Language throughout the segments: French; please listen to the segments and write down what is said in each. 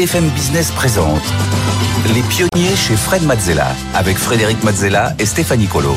BFM Business présente Les pionniers chez Fred Mazzella avec Frédéric Mazzella et Stéphanie Colo.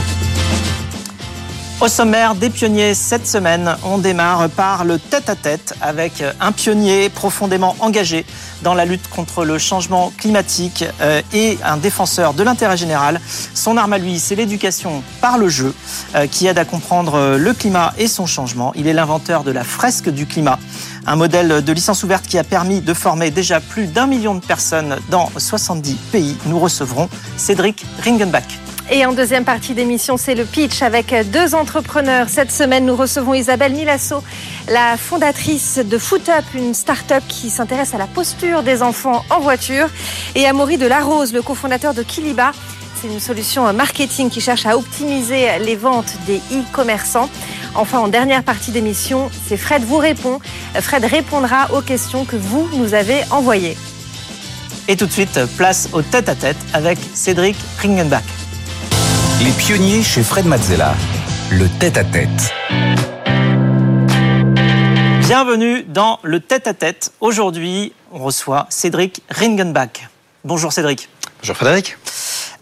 Au sommaire des pionniers cette semaine, on démarre par le tête-à-tête avec un pionnier profondément engagé dans la lutte contre le changement climatique euh, et un défenseur de l'intérêt général. Son arme à lui, c'est l'éducation par le jeu euh, qui aide à comprendre le climat et son changement. Il est l'inventeur de la fresque du climat, un modèle de licence ouverte qui a permis de former déjà plus d'un million de personnes dans 70 pays. Nous recevrons Cédric Ringenbach. Et en deuxième partie d'émission, c'est le pitch avec deux entrepreneurs. Cette semaine, nous recevons Isabelle Milasso, la fondatrice de FootUp, une start-up qui s'intéresse à la posture des enfants en voiture, et Amaury de Larose, le cofondateur de Kiliba. C'est une solution marketing qui cherche à optimiser les ventes des e-commerçants. Enfin, en dernière partie d'émission, c'est Fred vous répond. Fred répondra aux questions que vous nous avez envoyées. Et tout de suite, place au tête-à-tête avec Cédric Ringenbach. Les pionniers chez Fred Mazzella. Le tête-à-tête. Bienvenue dans le tête-à-tête. Aujourd'hui, on reçoit Cédric Ringenbach. Bonjour Cédric. Bonjour Frédéric.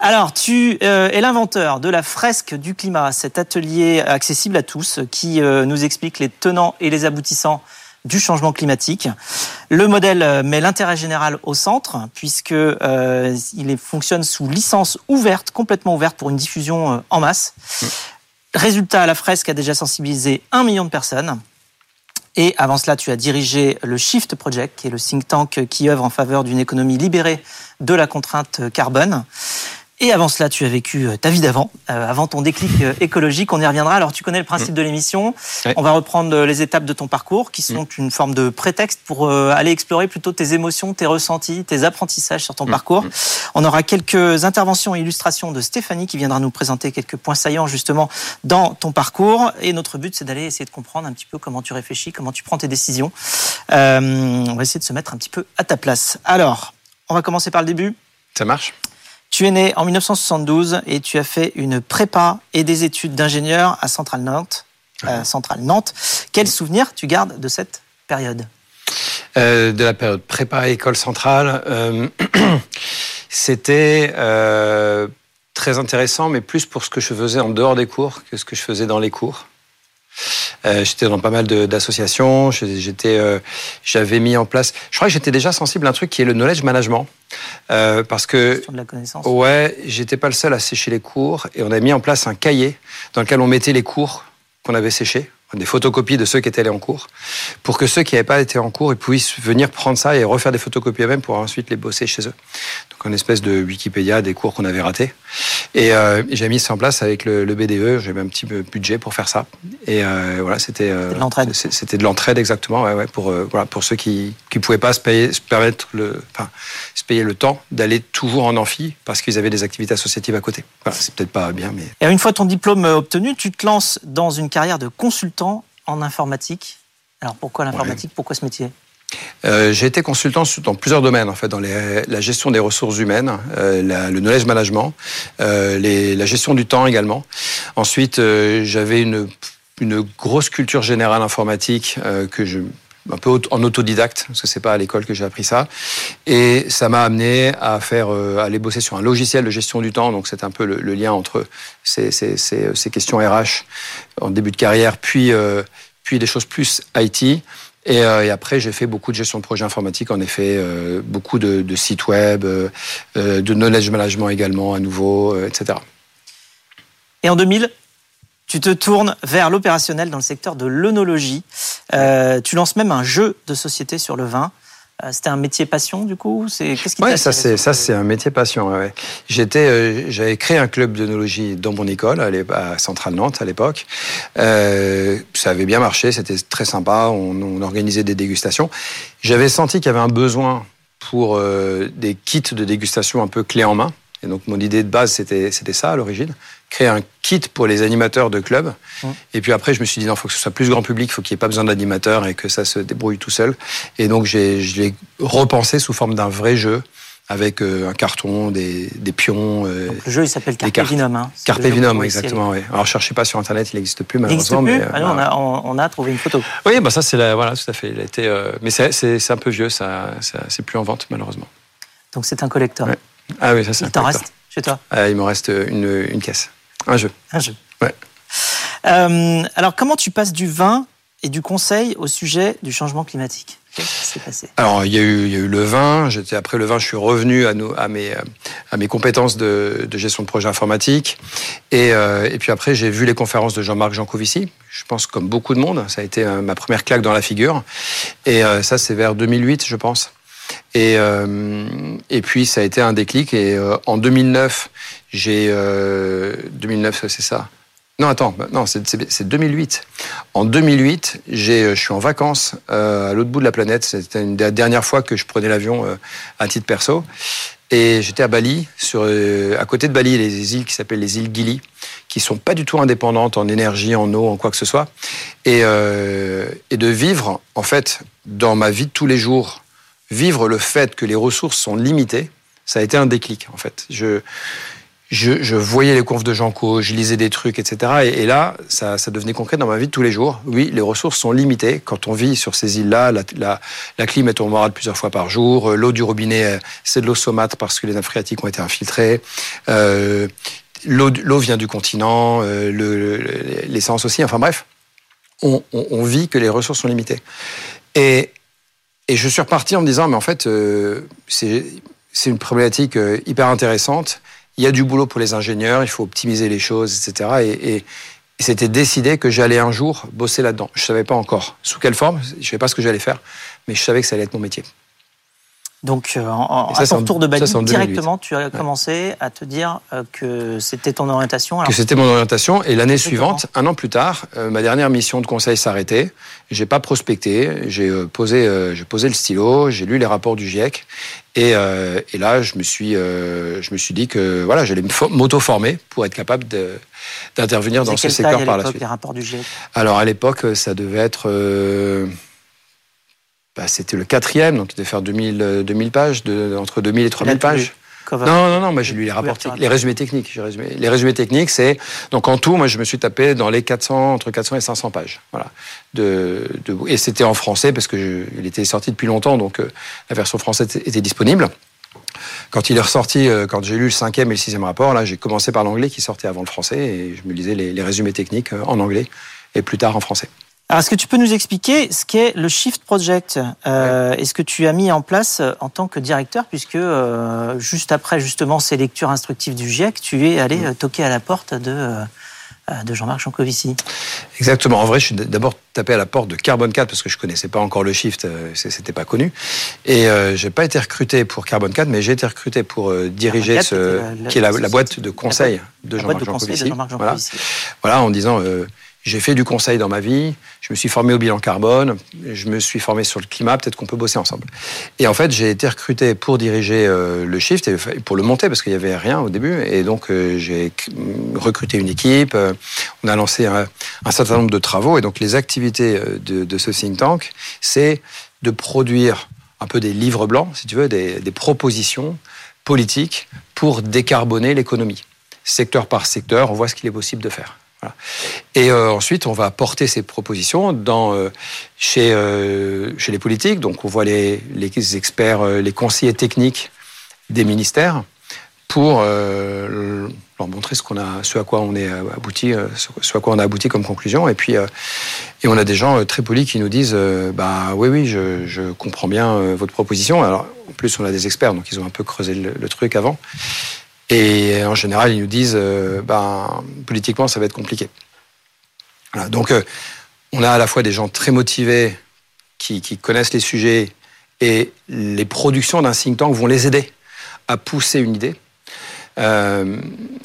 Alors, tu euh, es l'inventeur de la fresque du climat, cet atelier accessible à tous qui euh, nous explique les tenants et les aboutissants du changement climatique. Le modèle euh, met l'intérêt général au centre puisque il fonctionne sous licence ouverte, complètement ouverte pour une diffusion en masse. Résultat, la fresque a déjà sensibilisé un million de personnes. Et avant cela, tu as dirigé le Shift Project, qui est le think tank qui œuvre en faveur d'une économie libérée de la contrainte carbone. Et avant cela, tu as vécu euh, ta vie d'avant, euh, avant ton déclic euh, écologique. On y reviendra. Alors, tu connais le principe mm. de l'émission. On va reprendre les étapes de ton parcours, qui sont mm. une forme de prétexte pour aller explorer plutôt tes émotions, tes ressentis, tes apprentissages sur ton mm. parcours. On aura quelques interventions et illustrations de Stéphanie qui viendra nous présenter quelques points saillants justement dans ton parcours. Et notre but, c'est d'aller essayer de comprendre un petit peu comment tu réfléchis, comment tu prends tes décisions. on va essayer de se mettre un petit peu à ta place. Alors, on va commencer par le début. Ça marche? Tu es né en 1972 et tu as fait une prépa et des études d'ingénieur à Centrale Nantes. Euh, Centrale Nantes. Quel souvenir tu gardes de cette période euh, De la période prépa école centrale, euh, c'était très intéressant, mais plus pour ce que je faisais en dehors des cours que ce que je faisais dans les cours. Euh, j'étais dans pas mal d'associations. J'étais, euh, j'avais mis en place. Je crois que j'étais déjà sensible à un truc qui est le knowledge management, euh, parce que de la connaissance. ouais, j'étais pas le seul à sécher les cours et on a mis en place un cahier dans lequel on mettait les cours qu'on avait séchés des photocopies de ceux qui étaient allés en cours, pour que ceux qui n'avaient pas été en cours ils puissent venir prendre ça et refaire des photocopies eux-mêmes pour ensuite les bosser chez eux. Donc une espèce de Wikipédia des cours qu'on avait ratés. Et euh, j'ai mis ça en place avec le, le BDE, j'ai un petit budget pour faire ça. Et euh, voilà, c'était euh, de l'entraide. C'était de l'entraide exactement, ouais, ouais, pour voilà, pour ceux qui qui pouvaient pas se payer, se permettre le, enfin, se payer le temps d'aller toujours en amphi parce qu'ils avaient des activités associatives à côté. Voilà, c'est peut-être pas bien, mais. Et une fois ton diplôme obtenu, tu te lances dans une carrière de consultant en informatique. Alors pourquoi l'informatique? Pourquoi ce métier? Euh, j'ai été consultant dans plusieurs domaines, en fait, dans la gestion des ressources humaines, euh, le knowledge management, euh, la gestion du temps également. Ensuite, j'avais une, une grosse culture générale informatique que je un peu en autodidacte, parce que c'est pas à l'école que j'ai appris ça. Et ça m'a amené à faire, euh, aller bosser sur un logiciel de gestion du temps. Donc c'est un peu le, lien entre ces, ces, ces, questions RH en début de carrière, puis, euh, puis des choses plus IT. Et, euh, et après, j'ai fait beaucoup de gestion de projets informatiques, en effet, beaucoup de, sites web, de knowledge management également, à nouveau, etc. Et en 2000, tu te tournes vers l'opérationnel dans le secteur de l'œnologie. Euh, tu lances même un jeu de société sur le vin. Euh, c'était un métier passion du coup. C'est qu'est-ce qui ouais, ça c'est ça c'est un métier passion. Ouais. J'étais, euh, j'avais créé un club d'œnologie dans mon école à, Centrale Nantes à l'époque. Euh, ça avait bien marché, c'était très sympa. On, on, organisait des dégustations. J'avais senti qu'il y avait un besoin pour euh, des kits de dégustation un peu clés en main. Et donc mon idée de base c'était c'était ça à l'origine créer un kit pour les animateurs de clubs. Et puis après, je me suis dit, non, il faut que ce soit plus grand public, il faut qu'il n'y ait pas besoin d'animateurs et que ça se débrouille tout seul. Et donc, j'ai, je l'ai repensé sous forme d'un vrai jeu avec euh, un carton, des, des pions. Euh, Donc le jeu, il s'appelle Carpe. Vinum. Hein. Carpe Vinum, exactement. Oui. Alors cherchez pas sur internet, il n'existe plus malheureusement. plus mais, euh, Ah non, on, a, on, on a trouvé une photo. Oui, bah ça c'est la, voilà, tout à fait. Il a été, euh, mais c'est- un peu vieux, ça, ça c'est plus en vente malheureusement. Donc c'est un collector. Ouais. Ah oui, ça c'est. Il t'en reste chez toi Ah, il me reste une, une caisse, un jeu. un jeu. Ouais. Euh, alors comment tu passes du vin et du conseil au sujet du changement climatique? Qu'est-ce qui s'est passé? Alors, il y, a eu, il y a eu le vin. J'étais après le vin, je suis revenu à, nos- à, mes, euh, à mes compétences de, de gestion de projet informatique. Et, euh, et puis après, j'ai vu les conférences de Jean-Marc Jancovici. Je pense comme beaucoup de monde, ça a été euh, ma première claque dans la figure. Et euh, ça, c'est vers 2008, je pense. Et, euh, et puis, ça a été un déclic. Et euh, en 2009, j'ai... euh, 2009, c'est ça non, attends, non, c'est- c'est c'est 2008. En 2008, j'ai, euh, je suis en vacances euh, à l'autre bout de la planète. C'était une des dernières fois que je prenais l'avion euh, à titre perso. Et j'étais à Bali, sur, euh, à côté de Bali, les îles qui s'appellent les îles Gili, qui sont pas du tout indépendantes en énergie, en eau, en quoi que ce soit. Et, euh, et de vivre, en fait, dans ma vie de tous les jours, vivre le fait que les ressources sont limitées, ça a été un déclic, en fait. Je, je, voyais les confs de Janco, je lisais des trucs, etc. Et, là, ça, ça devenait concret dans ma vie de tous les jours. Oui, les ressources sont limitées. Quand on vit sur ces îles-là, la, la, clim est au moral plusieurs fois par jour. Euh, L'eau du robinet, euh, c'est de l'eau saumâtre parce que les nappes phréatiques ont été infiltrées. Euh, L'eau vient du continent, le- le- l'essence aussi. Enfin bref, on, on, on vit que les ressources sont limitées. Et, et je suis reparti en me disant, mais en fait, euh, c'est une problématique euh, hyper intéressante. Il y a du boulot pour les ingénieurs, il faut optimiser les choses, etc. Et, et, c'était décidé que j'allais un jour bosser là-dedans. Je savais pas encore sous quelle forme, je savais pas ce que j'allais faire, mais je savais que ça allait être mon métier. Donc, euh, en, ça, à ton tour de Bali, ça, c'est en 2008. directement, tu as commencé à te dire euh, que c'était ton orientation. Alors, que c'était mon orientation. Et l'année suivante, un an plus tard, euh, ma dernière mission de conseil s'arrêtait. J'ai pas prospecté. J'ai euh, posé, euh, j'ai posé le stylo. J'ai lu les rapports du GIEC. Et, et là, je me suis, je me suis dit que voilà, j'allais me fo- m'auto-former pour être capable d'intervenir dans ce secteur par la suite. les rapports du GIEC Alors à l'époque, ça devait être, bah, c'était le quatrième, donc il devait faire 2000, euh, 2000 pages, de, entre 2000 et 3000 Là, tu pages. cover. Non, non, non, moi j'ai lu les rapports, les résumés techniques. résumé. Les résumés techniques, c'est donc en tout, moi je me suis tapé dans les 400, entre 400 et 500 pages, voilà. De, de- et c'était en français parce que je- il était sorti depuis longtemps, donc euh, la version française était, disponible. Quand il est ressorti, euh, quand j'ai lu le cinquième et le sixième rapport, là j'ai commencé par l'anglais qui sortait avant le français et je me lisais les, les résumés techniques en anglais et plus tard en français. Alors, est-ce que tu peux nous expliquer ce qu'est le Shift Project euh, Et ce que tu as mis en place euh, en tant que directeur, puisque euh, juste après justement ces lectures instructives du GIEC, tu es allé Mm. euh, toquer à la porte de, de Jean-Marc Jancovici. Exactement. En vrai, je suis d'abord tapé à la porte de Carbone 4 parce que je connaissais pas encore le shift, c'était pas connu. Et euh, j'ai pas été recruté pour Carbone 4, mais j'ai été recruté pour euh, diriger 4, ce, la- la- qui est la, boîte de conseil de Jean-Marc Jancovici. Jean-Marc Voilà. Voilà, en disant euh, j'ai fait du conseil dans ma vie, je me suis formé au bilan carbone, je me suis formé sur le climat, peut-être qu'on peut bosser ensemble. Et en fait, j'ai été recruté pour diriger euh, le shift et pour le monter parce qu'il y avait rien au début. Et donc, euh, j'ai recruté une équipe, euh, on a lancé un, certain nombre de travaux. Et donc, les activités de, ce think tank, c'est de produire un peu des livres blancs, si tu veux, des propositions politiques pour décarboner l'économie secteur par secteur, on voit ce qu'il est possible de faire. Et euh, ensuite, on va porter ces propositions dans, euh, chez, euh, chez les politiques. Donc, on voit les, les experts, les conseillers techniques des ministères pour leur montrer ce, a, ce à quoi on est abouti, ce à quoi on a abouti comme conclusion. Et puis, et on a des gens très polis qui nous disent, bah oui, oui, je, je comprends bien votre proposition. Alors, en plus, on a des experts, donc ils ont un peu creusé le truc avant. Et en général, ils nous disent, euh, ben, politiquement, ça va être compliqué. Donc, euh, on a à la fois des gens très motivés qui, connaissent les sujets et les productions d'un think tank vont les aider à pousser une idée. Euh,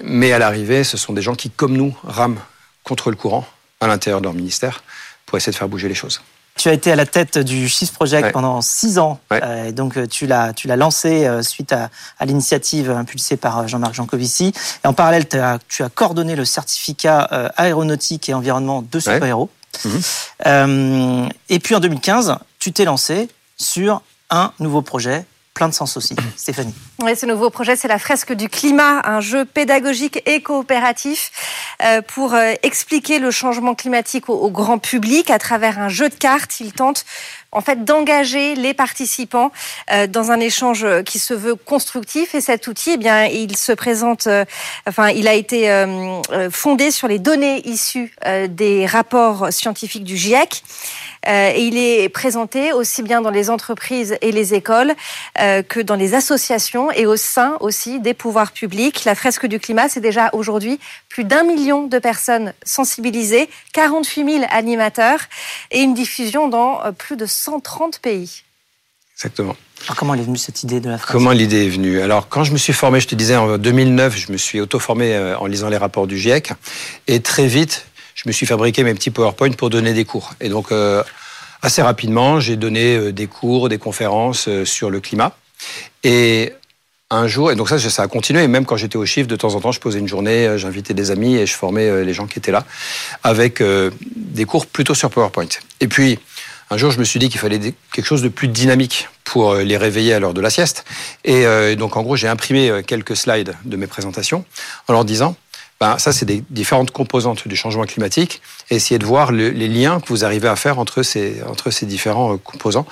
mais à l'arrivée, ce sont des gens qui, comme nous, rament contre le courant à l'intérieur de leur ministère pour essayer de faire bouger les choses. Tu as été à la tête du Shift Project Ouais. pendant six ans. Ouais. Euh, donc, euh, tu l'as, tu l'as lancé euh, suite à, à l'initiative impulsée par Jean-Marc Jancovici. Et en parallèle, tu as, tu as coordonné le certificat euh, aéronautique et environnement de super-héros. Euh, et puis, en 2015, tu t'es lancé sur un nouveau projet plein de sens aussi. Stéphanie. Oui, ce nouveau projet, c'est la fresque du climat, un jeu pédagogique et coopératif euh, pour euh, expliquer le changement climatique au, grand public à travers un jeu de cartes. Il tente en fait d'engager les participants euh, dans un échange qui se veut constructif et cet outil eh bien il se présente enfin il a été fondé sur les données issues des rapports scientifiques du GIEC et il est présenté aussi bien dans les entreprises et les écoles euh, que dans les associations et au sein aussi des pouvoirs publics. La fresque du climat, c'est déjà aujourd'hui plus d'un million de personnes sensibilisées, 48 000 animateurs et une diffusion dans euh, plus de 130 pays. Exactement. Alors comment est venue cette idée de la fresque? Comment l'idée est venue? Alors quand je me suis formé, je te disais en 2009, je me suis auto-formé en lisant les rapports du GIEC et très vite, je me suis fabriqué mes petits PowerPoint pour donner des cours. Et donc, euh, assez rapidement, j'ai donné euh, des cours, des conférences euh, sur le climat. Et un jour, et donc ça, ça a continué, et même quand j'étais au chiffre, de temps en temps, je posais une journée, j'invitais des amis et je formais les gens qui étaient là, avec des cours plutôt sur PowerPoint. Et puis, un jour, je me suis dit qu'il fallait quelque chose de plus dynamique pour les réveiller à l'heure de la sieste. Et donc, en gros, j'ai imprimé quelques slides de mes présentations en leur disant, ben, ça, c'est des différentes composantes du changement climatique et essayer de voir les liens que vous arrivez à faire entre ces, entre ces différents euh, composants.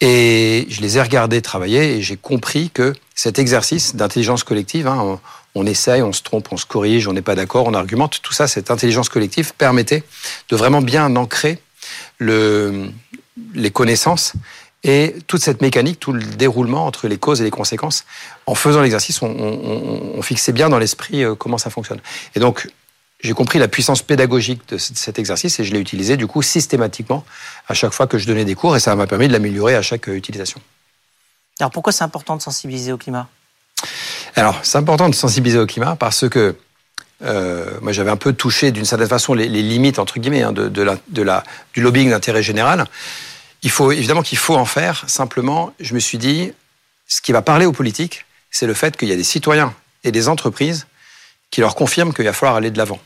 Et je les ai regardés travailler et j'ai compris que cet exercice d'intelligence collective, hein, on, essaye, on se trompe, on se corrige, on n'est pas d'accord, on argumente, tout ça, cette intelligence collective permettait de vraiment bien ancrer le, les connaissances et toute cette mécanique, tout le déroulement entre les causes et les conséquences, en faisant l'exercice, on, fixait bien dans l'esprit euh, comment ça fonctionne. Et donc, j'ai compris la puissance pédagogique de cet exercice et je l'ai utilisé du coup systématiquement à chaque fois que je donnais des cours et ça m'a permis de l'améliorer à chaque euh, utilisation. Alors pourquoi c'est important de sensibiliser au climat? Alors c'est important de sensibiliser au climat parce que euh, moi j'avais un peu touché d'une certaine façon les, limites entre guillemets hein, de, la, de la, du lobbying d'intérêt général. Il faut évidemment qu'il faut en faire. Simplement, je me suis dit, ce qui va parler aux politiques, c'est le fait qu'il y a des citoyens et des entreprises qui leur confirment qu'il va falloir aller de l'avant.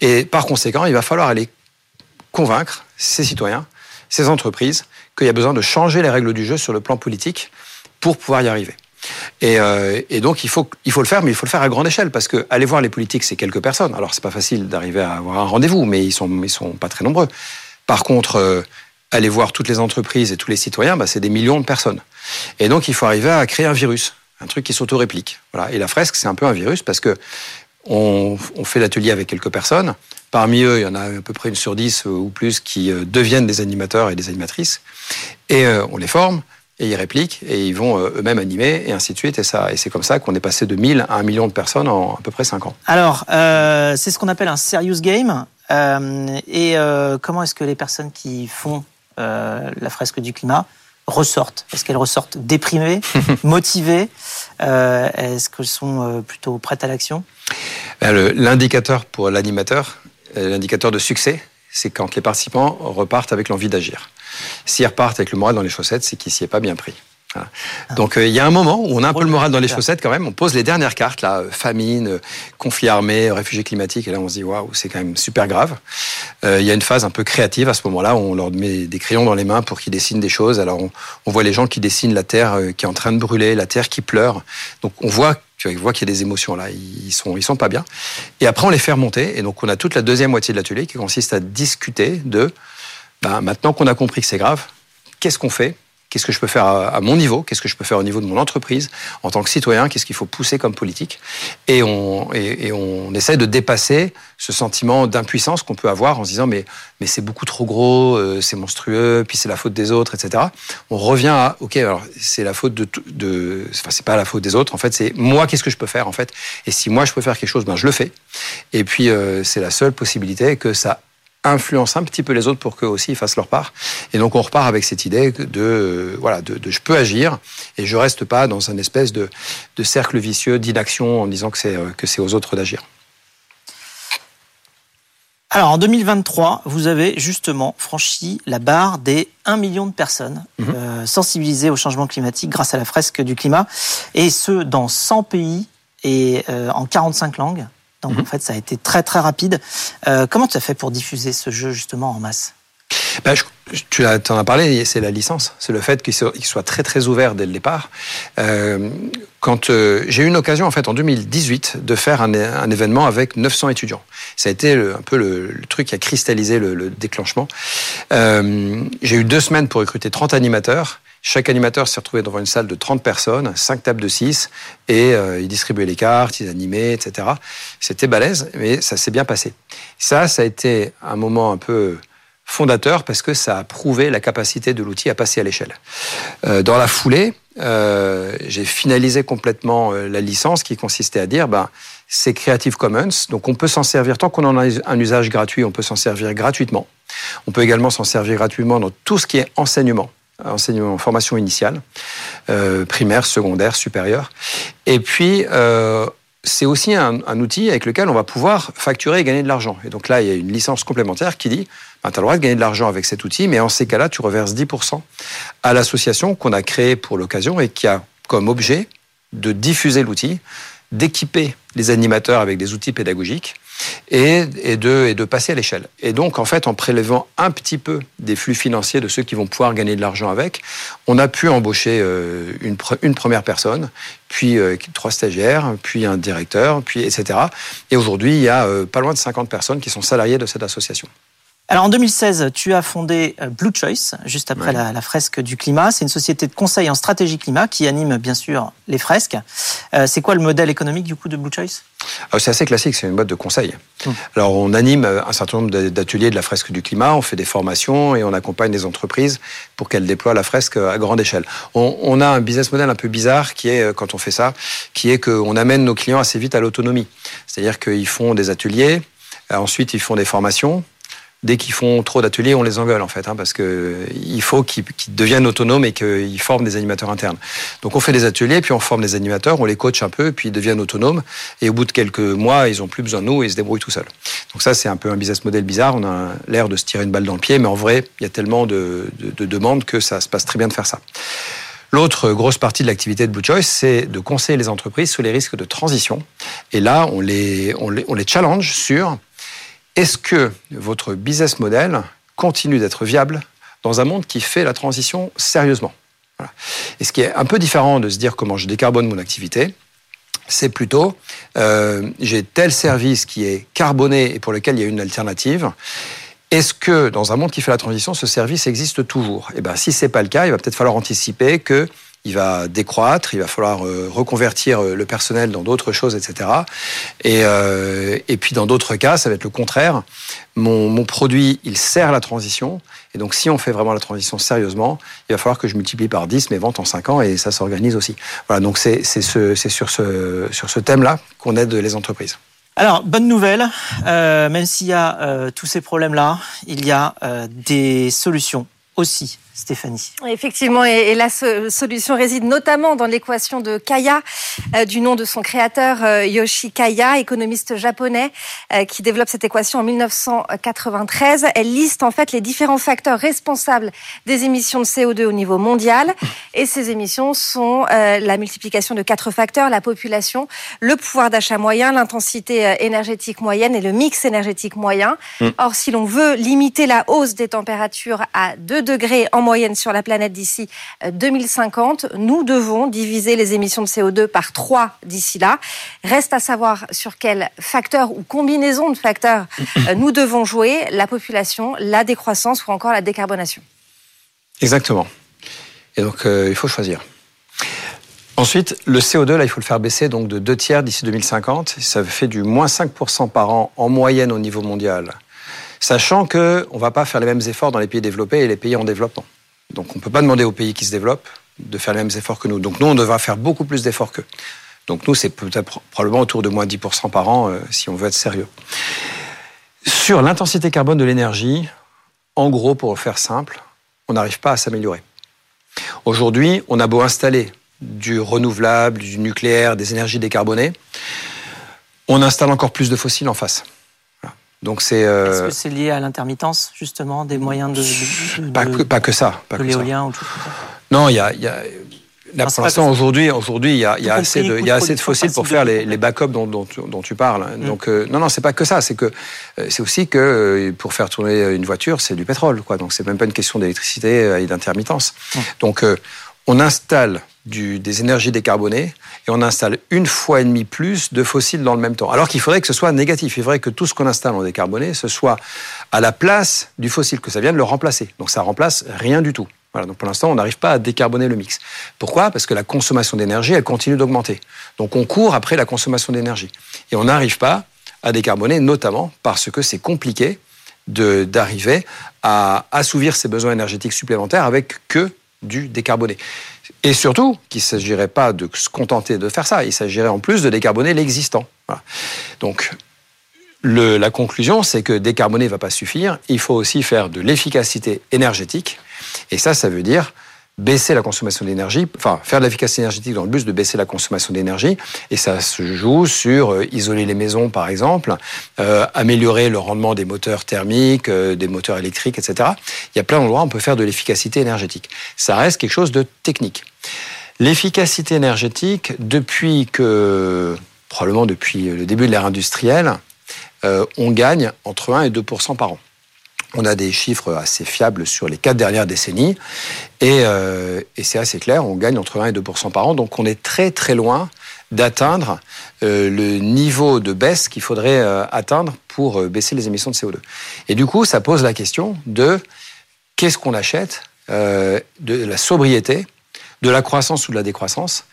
Et par conséquent, il va falloir aller convaincre ces citoyens, ces entreprises, qu'il y a besoin de changer les règles du jeu sur le plan politique pour pouvoir y arriver. Et, euh, donc il faut, il faut le faire, mais il faut le faire à grande échelle, parce que aller voir les politiques, c'est quelques personnes. Alors c'est pas facile d'arriver à avoir un rendez-vous, mais ils sont, sont pas très nombreux. Par contre, euh, aller voir toutes les entreprises et tous les citoyens, bah, c'est des millions de personnes. Et donc, il faut arriver à créer un virus, un truc qui s'auto-réplique. Et la fresque, c'est un peu un virus parce que on, fait l'atelier avec quelques personnes. Parmi eux, il y en a à peu près une sur dix ou plus qui euh, deviennent des animateurs et des animatrices. Et euh, on les forme, et ils répliquent, et ils vont euh, eux-mêmes animer, et ainsi de suite. Et c'est comme ça qu'on est passé de 1000 à 1 million de personnes en à peu près 5 ans. Alors, c'est ce qu'on appelle un serious game. et comment est-ce que les personnes qui font euh, la fresque du climat ressortent Est-ce qu'elles ressortent déprimées, motivées euh, Est-ce qu'elles sont euh, plutôt prêtes à l'action? L'indicateur pour l'animateur, l'indicateur de succès, c'est quand les participants repartent avec l'envie d'agir. S'ils repartent avec le moral dans les chaussettes, c'est qu'ils s'y est pas bien pris. Donc euh, il y a un moment où on a un peu le moral dans les chaussettes quand même. On pose les dernières cartes là, euh, famine, euh, conflit armé, réfugiés climatiques, et là on se dit waouh, c'est quand même super grave. Il y a une phase un peu créative à ce moment-là on leur met des crayons dans les mains pour qu'ils dessinent des choses. Alors on, voit les gens qui dessinent la terre qui est en train de brûler, la terre qui pleure. Donc on voit tu qu'il y a des émotions là, ils sont, sont pas bien. Et après, on les fait remonter. Et donc, on a toute la deuxième moitié de l'atelier qui consiste à discuter de, ben, maintenant qu'on a compris que c'est grave, qu'est-ce qu'on fait Qu'est-ce que je peux faire à, mon niveau Qu'est-ce que je peux faire au niveau de mon entreprise En tant que citoyen, qu'est-ce qu'il faut pousser comme politique et on, et, on essaie de dépasser ce sentiment d'impuissance qu'on peut avoir en se disant mais, mais c'est beaucoup trop gros, euh, c'est monstrueux, puis c'est la faute des autres, etc. On revient à ok, alors c'est la faute de, de enfin c'est pas la faute des autres. En fait, c'est moi qu'est-ce que je peux faire en fait? Et si moi je peux faire quelque chose, ben je le fais. Et puis euh, c'est la seule possibilité que ça influence un petit peu les autres pour qu'eux aussi ils fassent leur part. Et donc on repart avec cette idée de voilà de, je peux agir et je reste pas dans un espèce de, de cercle vicieux d'inaction en disant que c'est euh, que c'est aux autres d'agir. Alors en 2023, vous avez justement franchi la barre des 1 million de personnes mhm. euh, sensibilisées au changement climatique grâce à la fresque du climat, et ce dans 100 pays et euh, en 45 langues. Donc en mhm. fait, ça a été très très rapide. Euh, comment tu as fait pour diffuser ce jeu justement en masse? Bah, tu en as parlé, c'est la licence. C'est le fait qu'il soit, très très ouvert dès le départ. Euh, quand euh, j'ai eu une occasion en fait en 2018 de faire un, événement avec 900 étudiants. Ça a été un peu le, truc qui a cristallisé le, déclenchement. Euh, j'ai eu deux semaines pour recruter 30 animateurs. Chaque animateur s'est retrouvé devant une salle de 30 personnes, 5 tables de 6, et ils distribuaient les cartes, ils animaient, etc. C'était balèze, mais ça s'est bien passé. Ça, ça a été un moment un peu fondateur parce que ça a prouvé la capacité de l'outil à passer à l'échelle. Euh, dans la foulée, euh, j'ai finalisé complètement euh, la licence qui consistait à dire, ben, c'est Creative Commons, donc on peut s'en servir tant qu'on en a un usage gratuit, on peut s'en servir gratuitement. On peut également s'en servir gratuitement dans tout ce qui est enseignement enseignement, formation initiale, primaire, secondaire, supérieure. Et puis, c'est aussi un, outil avec lequel on va pouvoir facturer et gagner de l'argent. Et donc là, il y a une licence complémentaire qui dit, ben, tu as le droit de gagner de l'argent avec cet outil, mais en ces cas-là, tu reverses 10% à l'association qu'on a créée pour l'occasion et qui a comme objet de diffuser l'outil, d'équiper les animateurs avec des outils pédagogiques et, de, et de passer à l'échelle. Et donc, en fait, en prélevant un petit peu des flux financiers de ceux qui vont pouvoir gagner de l'argent avec, on a pu embaucher euh, une, une première personne, puis euh, trois stagiaires, puis un directeur, puis etc. Et aujourd'hui, il y a euh, pas loin de 50 personnes qui sont salariées de cette association. Alors en 2016, tu as fondé euh, Blue Choice, juste après la, fresque du climat. C'est une société de conseil en stratégie climat qui anime bien sûr les fresques. Euh, c'est quoi le modèle économique du coup de Blue Choice? Ah, C'est assez classique, c'est une boîte de conseil. Hum. Alors on anime euh, un certain nombre d'ateliers de la fresque du climat, on fait des formations et on accompagne les entreprises pour qu'elles déploient la fresque à grande échelle. On, on, a un business model un peu bizarre qui est, quand on fait ça, qui est qu'on amène nos clients assez vite à l'autonomie. C'est-à-dire qu'ils font des ateliers, ensuite ils font des formations, dès qu'ils font trop d'ateliers, on les engueule en fait, hein, parce que il faut qu'ils deviennent autonomes et qu'ils forment des animateurs internes. Donc on fait des ateliers, puis on forme des animateurs, on les coach un peu, puis ils deviennent autonomes. Et au bout de quelques mois, ils ont plus besoin de nous et ils se débrouillent tout seuls. Donc ça, c'est un peu un business model bizarre. On a l'air de se tirer une balle dans le pied, mais en vrai, il y a tellement de, demandes que ça se passe très bien de faire ça. L'autre grosse partie de l'activité de Blue Choice, c'est de conseiller les entreprises sur les risques de transition. Et là, on les, on les, on les challenge sur est-ce que votre business model continue d'être viable dans un monde qui fait la transition sérieusement? Et ce qui est un peu différent de se dire comment je décarbone mon activité, c'est plutôt euh, j'ai tel service qui est carboné et pour lequel il y a une alternative. Est-ce que dans un monde qui fait la transition, ce service existe toujours? Eh bien, si c'est pas le cas, il va peut-être falloir anticiper que il va décroître, il va falloir euh, reconvertir euh, le personnel dans d'autres choses, etc. Et, euh, et puis dans d'autres cas, ça va être le contraire. Mon, produit, il sert la transition. Et donc si on fait vraiment la transition sérieusement, il va falloir que je multiplie par 10 mes ventes en 5 ans et ça s'organise aussi. Voilà, donc c'est ce, sur ce, thème-là qu'on aide les entreprises. Alors, bonne nouvelle, même s'il y a tous ces problèmes-là, il y a des solutions aussi Stéphanie. Effectivement, et, la solution réside notamment dans l'équation de Kaya, euh, du nom de son créateur euh, Yoshi Kaya, économiste japonais, euh, qui développe cette équation en 1993. Elle liste en fait les différents facteurs responsables des émissions de CO2 au niveau mondial. Et ces émissions sont la multiplication de quatre facteurs la population, le pouvoir d'achat moyen, l'intensité énergétique moyenne et le mix énergétique moyen. Mm. Or, si l'on veut limiter la hausse des températures à 2 degrés en moyenne sur la planète d'ici 2050. Euh, nous devons diviser les émissions de CO2 par 3 d'ici là. Reste à savoir sur quel facteur ou combinaison de facteurs euh, nous devons jouer, la population, la décroissance ou encore la décarbonation. Exactement. Et donc, euh, il faut choisir. Ensuite, le CO2, là, il faut le faire baisser donc de deux tiers d'ici 2050. Ça fait du moins 5% par an en moyenne au niveau mondial. Sachant qu'on ne va pas faire les mêmes efforts dans les pays développés et les pays en développement. Donc on ne peut pas demander aux pays qui se développent de faire les mêmes efforts que nous. Donc nous, on devra faire beaucoup plus d'efforts qu'eux. Donc nous, c'est peut-être probablement autour de moins 10% par an euh, si on veut être sérieux. Sur l'intensité carbone de l'énergie, en gros, pour faire simple, on n'arrive pas à s'améliorer. Aujourd'hui, on a beau installer du renouvelable, du nucléaire, des énergies décarbonées, on installe encore plus de fossiles en face. Donc c'est. Euh, Est-ce que c'est lié à l'intermittence justement des moyens de. pas, que, pas, que, ça. Pas l'éolien ou tout ça. Non, il y a, y a Là, pour l'instant, aujourd'hui, aujourd'hui, il y a, y a assez de, il y a assez de fossiles pour faire les, les backups dont, dont, dont, tu parles. Mm. Donc, euh, non, non, c'est pas que ça. C'est que euh, c'est aussi que euh, pour faire tourner une voiture, c'est du pétrole, quoi. Donc, c'est même pas une question d'électricité et d'intermittence. Mm. Donc, on installe des énergies décarbonées et on installe une fois et demie plus de fossiles dans le même temps. Alors qu'il faudrait que ce soit négatif. Il faudrait que tout ce qu'on installe en décarboné, ce soit à la place du fossile, que ça vienne le remplacer. Donc, ça remplace rien du tout. Voilà, donc pour l'instant, on n'arrive pas à décarboner le mix. Pourquoi? Parce que la consommation d'énergie, elle continue d'augmenter. Donc on court après la consommation d'énergie. Et on n'arrive pas à décarboner, notamment parce que c'est compliqué d'arriver à assouvir ses besoins énergétiques supplémentaires avec que du décarboné. Et surtout qu'il ne s'agirait pas de se contenter de faire ça, il s'agirait en plus de décarboner l'existant. Donc la conclusion, c'est que décarboner ne va pas suffire, il faut aussi faire de l'efficacité énergétique et ça, ça veut dire baisser la consommation d'énergie, enfin faire de l'efficacité énergétique dans le but de baisser la consommation d'énergie. Et ça se joue sur euh, isoler les maisons, par exemple, euh, améliorer le rendement des moteurs thermiques, euh, des moteurs électriques, etc. Il y a plein d'endroits où on peut faire de l'efficacité énergétique. Ça reste quelque chose de technique. L'efficacité énergétique, depuis que, probablement depuis le début de l'ère industrielle, euh, on gagne entre 1 et 2% par an. On a des chiffres assez fiables sur les quatre dernières décennies et, euh, et c'est assez clair, on gagne entre 1 et 2 par an, donc on est très très loin d'atteindre euh, le niveau de baisse qu'il faudrait euh, atteindre pour euh, baisser les émissions de CO2. Et du coup, ça pose la question de qu'est-ce qu'on achète, euh, de la sobriété, de la croissance ou de la décroissance,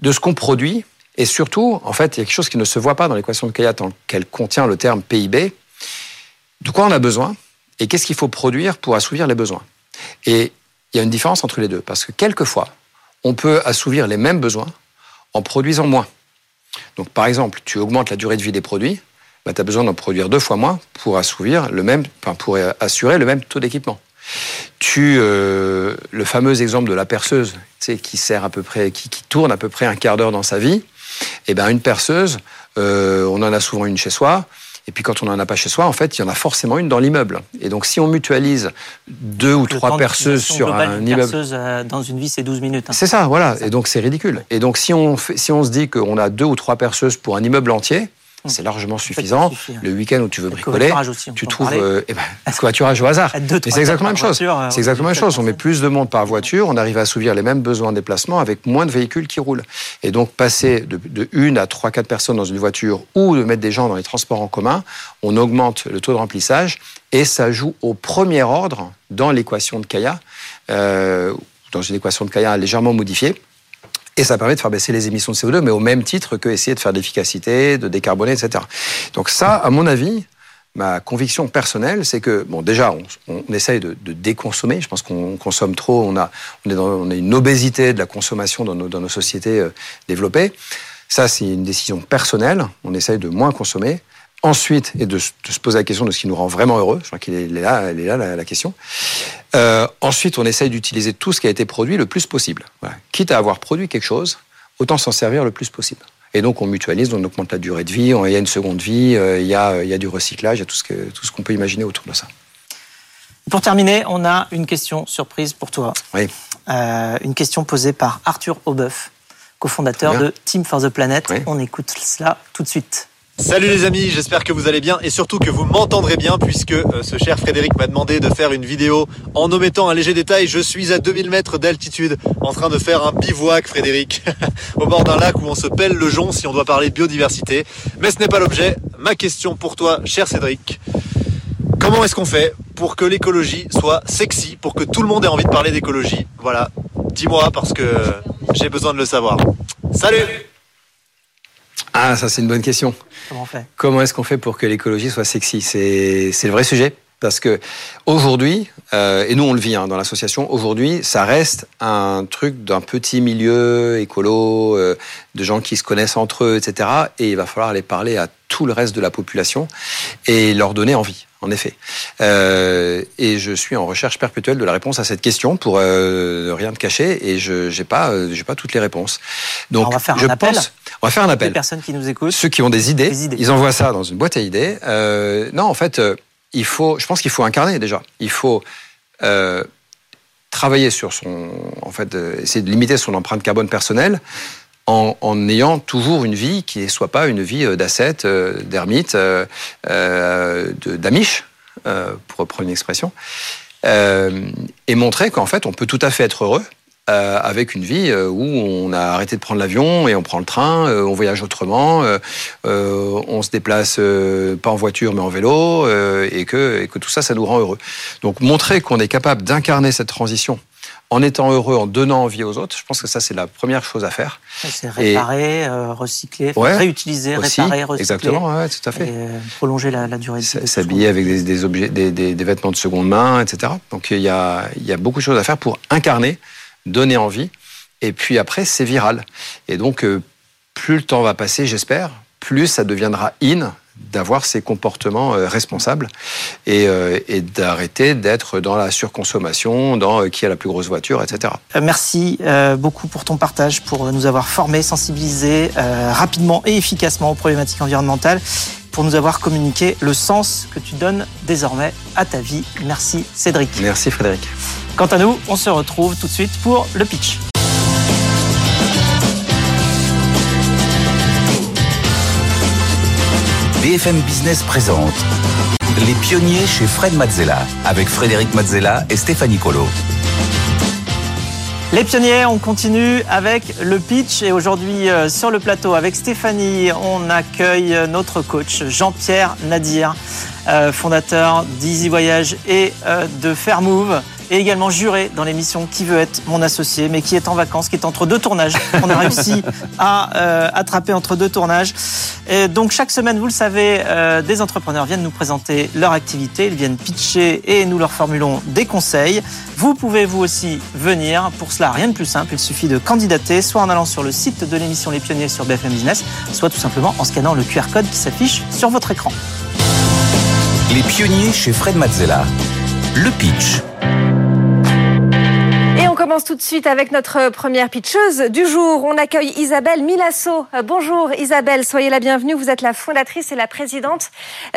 de ce qu'on produit, et surtout, en fait, il y a quelque chose qui ne se voit pas dans l'équation de Kayat, qu'elle contient le terme PIB. De quoi on a besoin? Et qu'est-ce qu'il faut produire pour assouvir les besoins? Et il y a une différence entre les deux, parce que quelquefois, on peut assouvir les mêmes besoins en produisant moins. Donc par exemple, tu augmentes la durée de vie des produits, bah, tu as besoin d'en produire deux fois moins pour assouvir le même, pour assurer le même taux d'équipement. Tu, euh, le fameux exemple de la perceuse, tu qui sert à peu près, qui, qui tourne à peu près un quart d'heure dans sa vie, eh ben une perceuse, euh, on en a souvent une chez soi. Et puis quand on n'en a pas chez soi, en fait, il y en a forcément une dans l'immeuble. Et donc si on mutualise deux ou trois perceuses sur un immeuble, perceuse euh, dans une vie, c'est 12 minutes. Hein. C'est ça, voilà. Et donc c'est ridicule. Et donc si on fait, si on se dit qu'on a deux ou trois perceuses pour un immeuble entier. C'est largement suffisant. Suffit, hein. Le week-end où tu veux bricoler, aussi, tu trouves euh, eh ben, covoiturage au hasard. c'est exactement la même chose. Euh, c'est exactement la même chose. On met plus de monde par voiture, on arrive à assouvir les mêmes besoins de déplacement avec moins de véhicules qui roulent. Et donc passer de, de une à trois, quatre personnes dans une voiture ou de mettre des gens dans les transports en commun, on augmente le taux de remplissage et ça joue au premier ordre dans l'équation de Kaya, euh, dans une équation de Kaya légèrement modifiée et ça permet de faire baisser les émissions de CO2, mais au même titre que essayer de faire de l'efficacité, de décarboner, etc. Donc ça, à mon avis, ma conviction personnelle, c'est que, bon, déjà, on, essaye de, déconsommer. Je pense qu'on consomme trop. On a, on est on une obésité de la consommation dans nos, dans nos sociétés euh, développées. Ça, c'est une décision personnelle. On essaye de moins consommer. Ensuite, et de, de, se poser la question de ce qui nous rend vraiment heureux. Je crois qu'il est là, elle est là la, la question. Euh, ensuite, on essaye d'utiliser tout ce qui a été produit le plus possible. Voilà. Quitte à avoir produit quelque chose, autant s'en servir le plus possible. Et donc, on mutualise, on augmente la durée de vie, il y a une seconde vie, euh, il, y a, il y a du recyclage, il y a tout ce qu'on peut imaginer autour de ça. Pour terminer, on a une question surprise pour toi. Oui. Euh, une question posée par Arthur Aubeuf, cofondateur de Team for the Planet. Oui. On écoute cela tout de suite. Salut les amis, j'espère que vous allez bien et surtout que vous m'entendrez bien puisque euh, ce cher Frédéric m'a demandé de faire une vidéo en omettant un léger détail. Je suis à 2000 mètres d'altitude en train de faire un bivouac, Frédéric, au bord d'un lac où on se pèle le jonc si on doit parler biodiversité. Mais ce n'est pas l'objet. Ma question pour toi, cher Cédric, comment est-ce qu'on fait pour que l'écologie soit sexy, pour que tout le monde ait envie de parler d'écologie? Voilà, dis-moi parce que j'ai besoin de le savoir. Salut ah, ça c'est une bonne question. Comment on fait? Comment est-ce qu'on fait pour que l'écologie soit sexy? C'est le vrai sujet. Parce que aujourd'hui, euh, et nous on le vit hein, dans l'association, aujourd'hui ça reste un truc d'un petit milieu écolo, euh, de gens qui se connaissent entre eux, etc. Et il va falloir aller parler à tout le reste de la population et leur donner envie en effet. Euh, et je suis en recherche perpétuelle de la réponse à cette question pour euh, rien te cacher et je j'ai pas euh, j'ai pas toutes les réponses. Donc Alors on va faire je un appel. On va faire un appel. Les personnes qui nous écoutent. Ceux qui ont des idées, des idées. ils envoient ça dans une boîte à idées. Euh, non, en fait, euh, il faut je pense qu'il faut incarner déjà. Il faut euh, travailler sur son, en fait, essayer de limiter son empreinte carbone personnelle en, en, ayant toujours une vie qui ne soit pas une vie d'ascète, d'ermite, d'amiche, pour reprendre une expression, et montrer qu'en fait, on peut tout à fait être heureux euh, avec une vie euh, où on a arrêté de prendre l'avion et on prend le train, euh, on voyage autrement, on se déplace pas en voiture mais en vélo et que, et que tout ça, ça nous rend heureux. Donc montrer qu'on est capable d'incarner cette transition en étant heureux, en donnant envie aux autres, je pense que ça, c'est la première chose à faire. C'est réparer, recycler, réutiliser, réparer, recycler. Exactement, ouais, tout à fait. Et prolonger la, durée de vie. S'habiller avec des, des objets, des, des, des, vêtements de seconde main, etc. Donc il y a, il y a beaucoup de choses à faire pour incarner donner envie. Et puis après, c'est viral. Et donc, euh, plus le temps va passer, j'espère, plus ça deviendra in d'avoir ces comportements euh, responsables euh, et, d'arrêter d'être dans la surconsommation, dans qui a la plus grosse voiture, etc. Merci beaucoup pour ton partage, pour nous avoir formés, sensibilisés rapidement et efficacement aux problématiques environnementales, pour nous avoir communiqué le sens que tu donnes désormais à ta vie. Merci Cédric. Merci Frédéric. Quant à nous, on se retrouve tout de suite pour le pitch. BFM Business présente Les pionniers chez Fred Mazzella avec Frédéric Mazzella et Stéphanie Colo. Les pionniers, on continue avec le pitch et aujourd'hui euh, sur le plateau avec Stéphanie, on accueille notre coach Jean-Pierre Nadir, euh, fondateur d'Easy Voyage et euh, de Fairmove et également juré dans l'émission Qui veut être mon associé, mais qui est en vacances, qui est entre deux tournages. On a réussi à euh, attraper entre deux tournages. Et donc chaque semaine, vous le savez, euh, des entrepreneurs viennent nous présenter leur activité, ils viennent pitcher et nous leur formulons des conseils. Vous pouvez vous aussi venir. Pour cela, rien de plus simple, il suffit de candidater, soit en allant sur le site de l'émission Les Pionniers sur BFM Business, soit tout simplement en scannant le QR code qui s'affiche sur votre écran. Les pionniers chez Fred Mazzella. Le pitch commence tout de suite avec notre première pitcheuse du jour. On accueille Isabelle Milasso. Euh, bonjour Isabelle, soyez la bienvenue. Vous êtes la fondatrice et la présidente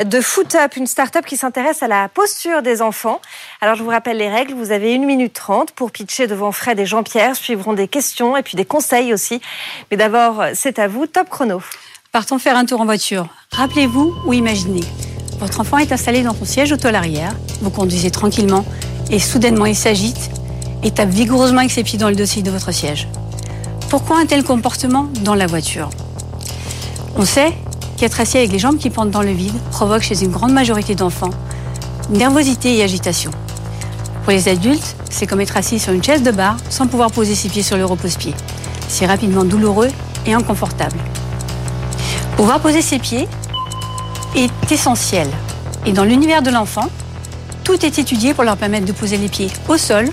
de FootUp, une start-up qui s'intéresse à la posture des enfants. Alors je vous rappelle les règles. Vous avez une minute trente pour pitcher devant Fred et Jean-Pierre. Suivront des questions et puis des conseils aussi. Mais d'abord, c'est à vous. Top chrono. Partons faire un tour en voiture. Rappelez-vous ou imaginez. Votre enfant est installé dans son siège auto l'arrière. Vous conduisez tranquillement et soudainement il s'agite et tape vigoureusement avec ses pieds dans le dossier de votre siège. Pourquoi un tel comportement dans la voiture? On sait qu'être assis avec les jambes qui pendent dans le vide provoque chez une grande majorité d'enfants nervosité et agitation. Pour les adultes, c'est comme être assis sur une chaise de bar sans pouvoir poser ses pieds sur le repose-pied. C'est rapidement douloureux et inconfortable. Pouvoir poser ses pieds est essentiel. Et dans l'univers de l'enfant, tout est étudié pour leur permettre de poser les pieds au sol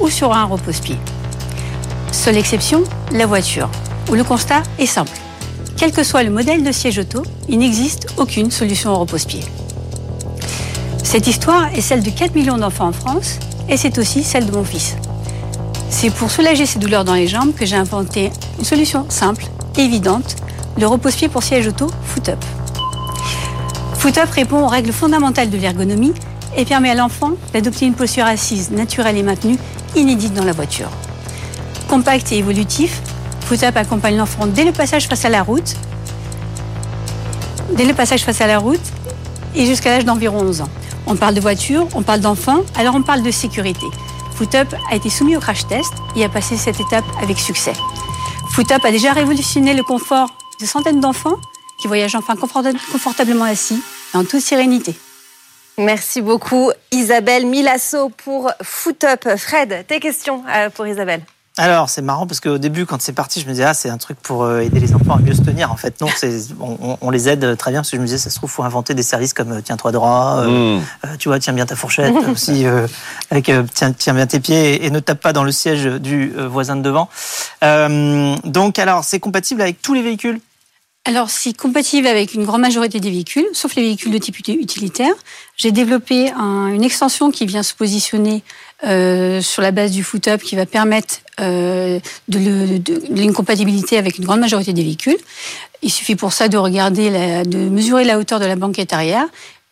ou sur un repose-pied. Seule exception, la voiture, où le constat est simple. Quel que soit le modèle de siège auto, il n'existe aucune solution au repose-pied. Cette histoire est celle de 4 millions d'enfants en France et c'est aussi celle de mon fils. C'est pour soulager ses douleurs dans les jambes que j'ai inventé une solution simple, évidente, le repose-pied pour siège auto FootUp. FootUp répond aux règles fondamentales de l'ergonomie et permet à l'enfant d'adopter une posture assise naturelle et maintenue inédite dans la voiture. Compact et évolutif, FootUp accompagne l'enfant dès le passage face à la route, dès le passage face à la route et jusqu'à l'âge d'environ 11 ans. On parle de voiture, on parle d'enfant, alors on parle de sécurité. FootUp a été soumis au crash test et a passé cette étape avec succès. FootUp a déjà révolutionné le confort de centaines d'enfants qui voyagent enfin confortablement assis et en toute sérénité. Merci beaucoup Isabelle Milasso pour Foot Up. Fred, tes questions euh, pour Isabelle alors, c'est marrant parce qu'au début, quand c'est parti, je me disais, ah, c'est un truc pour euh, aider les enfants à mieux se tenir. En fait, non, on, on, les aide très bien parce que je me disais, ça se trouve, faut inventer des services comme euh, tiens-toi droit, mm. tu vois, tiens bien ta fourchette aussi, avec tiens, tiens bien tes pieds et, ne tape pas dans le siège du voisin de devant. donc, alors, c'est compatible avec tous les véhicules? Alors, c'est compatible avec une grande majorité des véhicules, sauf les véhicules de type utilitaire. J'ai développé une extension qui vient se positionner euh, sur la base du FootUp qui va permettre euh, de, l'incompatibilité avec une grande majorité des véhicules. Il suffit pour ça de regarder, de mesurer la hauteur de la banquette arrière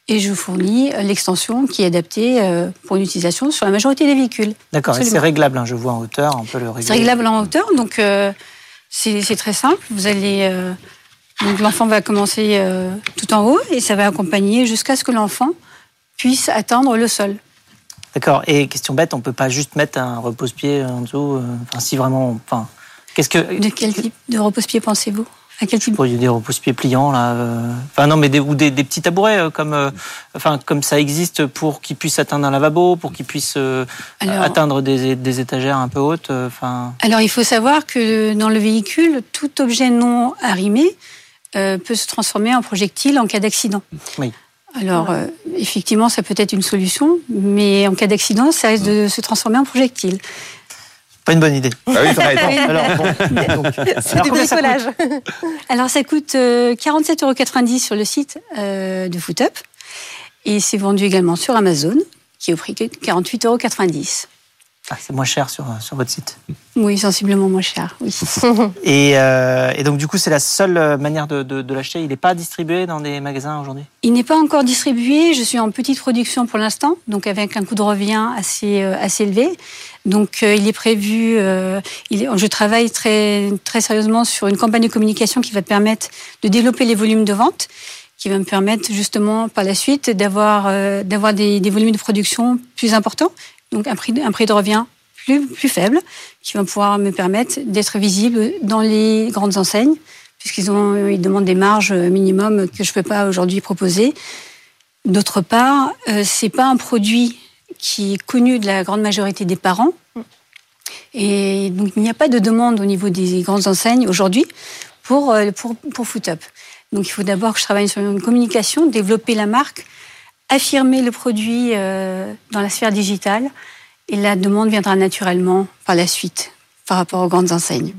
et je fournis l'extension qui est adaptée euh, pour une utilisation sur la majorité des véhicules. D'accord, et c'est réglable, hein, je vois en hauteur, on peut le régler. C'est réglable en hauteur, donc euh, c'est très simple. Vous allez euh, donc l'enfant va commencer euh, tout en haut et ça va accompagner jusqu'à ce que l'enfant puisse atteindre le sol. D'accord, et question bête, on peut pas juste mettre un repose-pied en dessous, euh, enfin si vraiment, enfin, qu'est-ce que... De quel type de repose-pied pensez-vous? À quel type? Pour des repose-pieds pliants là, euh, enfin non mais des, ou des, des petits tabourets euh, comme, euh, enfin comme ça existe pour qu'ils puissent atteindre un lavabo, pour qu'ils puissent Alors- atteindre des, des étagères un peu hautes, enfin. Alors il faut savoir que dans le véhicule, tout objet non arrimé euh, peut se transformer en projectile en cas d'accident. Oui. Alors euh, effectivement, ça peut être une solution, mais en cas d'accident, ça risque de se transformer en projectile. Pas une bonne idée. Ah oui. Alors, bon, donc, C'est alors, du combien ça coûte bricolage. Alors ça coûte euh, 47,90 euros sur le site euh, de FootUp et c'est vendu également sur Amazon qui est au prix de 48,90 euros. Ah, c'est moins cher sur, sur votre site. Oui, sensiblement moins cher. Oui. Et, euh, et donc du coup, c'est la seule euh, manière de, de, de l'acheter. Il n'est pas distribué dans des magasins aujourd'hui? Il n'est pas encore distribué. Je suis en petite production pour l'instant, donc avec un coût de revient assez euh, assez élevé. Donc euh, il est prévu. il est- je travaille très très sérieusement sur une campagne de communication qui va permettre de développer les volumes de vente, qui va me permettre justement par la suite d'avoir euh, d'avoir des, des volumes de production plus importants, donc un prix de- revient plus plus faible, qui va pouvoir me permettre d'être visible dans les grandes enseignes puisqu'ils ils demandent des marges minimum que je ne peux pas aujourd'hui proposer. D'autre part, euh, c'est pas un produit qui est connu de la grande majorité des parents. Et donc, il n'y a pas de demande au niveau des grandes enseignes aujourd'hui pour, euh, pour, pour FootUp. Donc, il faut d'abord que je travaille sur une communication, développer la marque, affirmer le produit euh, dans la sphère digitale. Et la demande viendra naturellement par la suite par rapport aux grandes enseignes.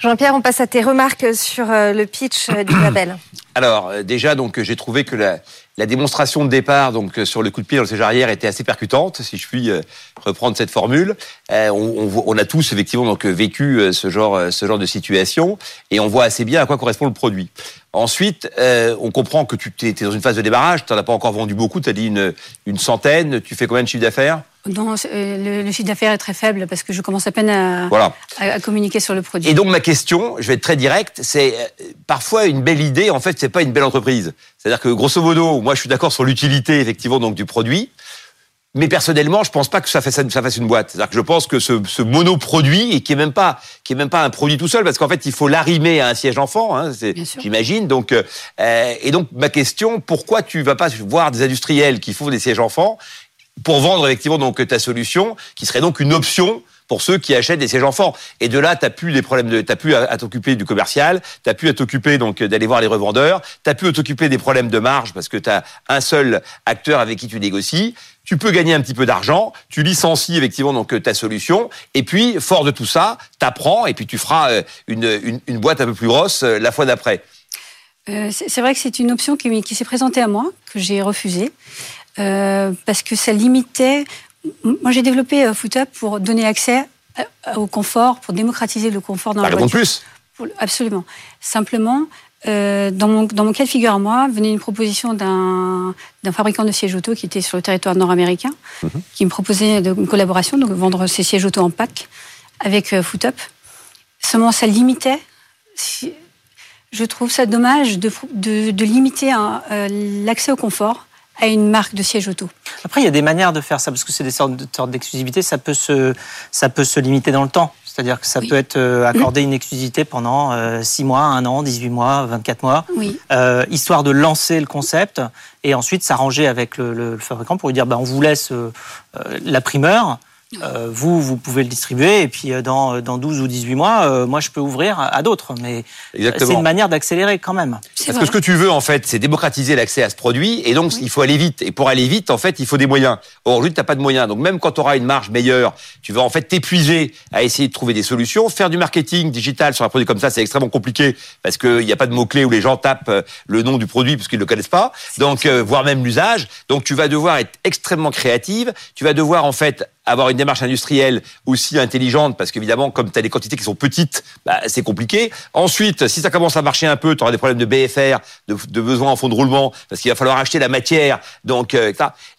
Jean-Pierre, on passe à tes remarques sur euh, le pitch euh, d'Isabelle. Alors euh, déjà donc j'ai trouvé que la, la démonstration de départ euh, sur le coup de pied dans le siège arrière était assez percutante si je puis euh, reprendre cette formule. Euh, on, a tous effectivement vécu ce genre de situation et on voit assez bien à quoi correspond le produit. Ensuite, on comprend que tu es, dans une phase de démarrage, tu n'en as pas encore vendu beaucoup, tu as dit une, une centaine, tu fais combien de chiffre d'affaires? Non, c'est- euh, le, le chiffre d'affaires est très faible parce que je commence à peine à, Voilà. à, à communiquer sur le produit. Et donc ma question, je vais être très direct, c'est euh, parfois une belle idée, en fait, c'est pas une belle entreprise. C'est-à-dire que grosso modo, moi je suis d'accord sur l'utilité effectivement donc du produit, mais personnellement, je pense pas que ça fasse, ça fasse une boîte. C'est-à-dire que je pense que ce, ce monoproduit et qui est même pas qui est même pas un produit tout seul, parce qu'en fait il faut l'arrimer à un siège enfant, hein, j'imagine. Donc euh, et donc ma question, pourquoi tu vas pas voir des industriels qui font des sièges enfants pour vendre effectivement donc ta solution, qui serait donc une option pour ceux qui achètent des sièges enfants. Et de là, t'as plus des problèmes de, t'as plus à, t'occuper du commercial, t'as plus à t'occuper donc d'aller voir les revendeurs, t'as plus à t'occuper des problèmes de marge parce que t'as un seul acteur avec qui tu négocies. Tu peux gagner un petit peu d'argent, tu licencies effectivement donc ta solution, et puis fort de tout ça, t'apprends et puis tu feras euh, une, une, boîte un peu plus grosse euh, la fois d'après. Euh, c'est vrai que c'est une option qui s'est présentée à moi, que j'ai refusée, euh, parce que ça limitait. Moi, j'ai développé euh, FootUp pour donner accès à- au confort, pour démocratiser le confort dans Pas la voiture. plus. Pour- Absolument. Simplement, euh, dans, mon, dans mon cas de figure à moi, venait une proposition d'un fabricant de sièges auto qui était sur le territoire nord-américain, qui me proposait de, une collaboration, donc vendre ses sièges auto en pack avec euh, FootUp. Seulement, ça limitait. si- je trouve ça dommage de, de, de limiter l'accès au confort à une marque de siège auto. Après, il y a des manières de faire ça parce que c'est des sortes de sortes d'exclusivité. Ça peut se, ça peut se limiter dans le temps. C'est-à-dire que ça Oui. peut être euh, accordé une exclusivité pendant euh, 6 mois, 1 an, 18 mois, 24 mois, Oui. euh, histoire de lancer le concept et ensuite s'arranger avec le, le- le fabricant pour lui dire bah, on vous laisse euh, euh, la primeur. Euh, vous, vous pouvez le distribuer et puis euh, dans, dans 12 ou 18 mois, euh, moi je peux ouvrir à, à d'autres. Mais c'est une manière d'accélérer quand même. Parce vrai. que ce que tu veux, en fait, c'est démocratiser l'accès à ce produit, et donc il faut aller vite. Et pour aller vite, en fait, il faut des moyens. Or, aujourd'hui, tu n'as pas de moyens. Donc même quand tu auras une marge meilleure, tu vas en fait t'épuiser à essayer de trouver des solutions. Faire du marketing digital sur un produit comme ça, c'est extrêmement compliqué, parce qu'il n'y a pas de mots-clés où les gens tapent le nom du produit parce qu'ils ne le connaissent pas, donc euh, voire même l'usage. Donc tu vas devoir être extrêmement créative, tu vas devoir en fait avoir une démarche industrielle aussi intelligente, parce qu'évidemment, comme tu as des quantités qui sont petites, bah, c'est compliqué. Ensuite, si ça commence à marcher un peu, tu auras des problèmes de BFR, de, de besoin en fond de roulement, parce qu'il va falloir acheter la matière. Donc, euh.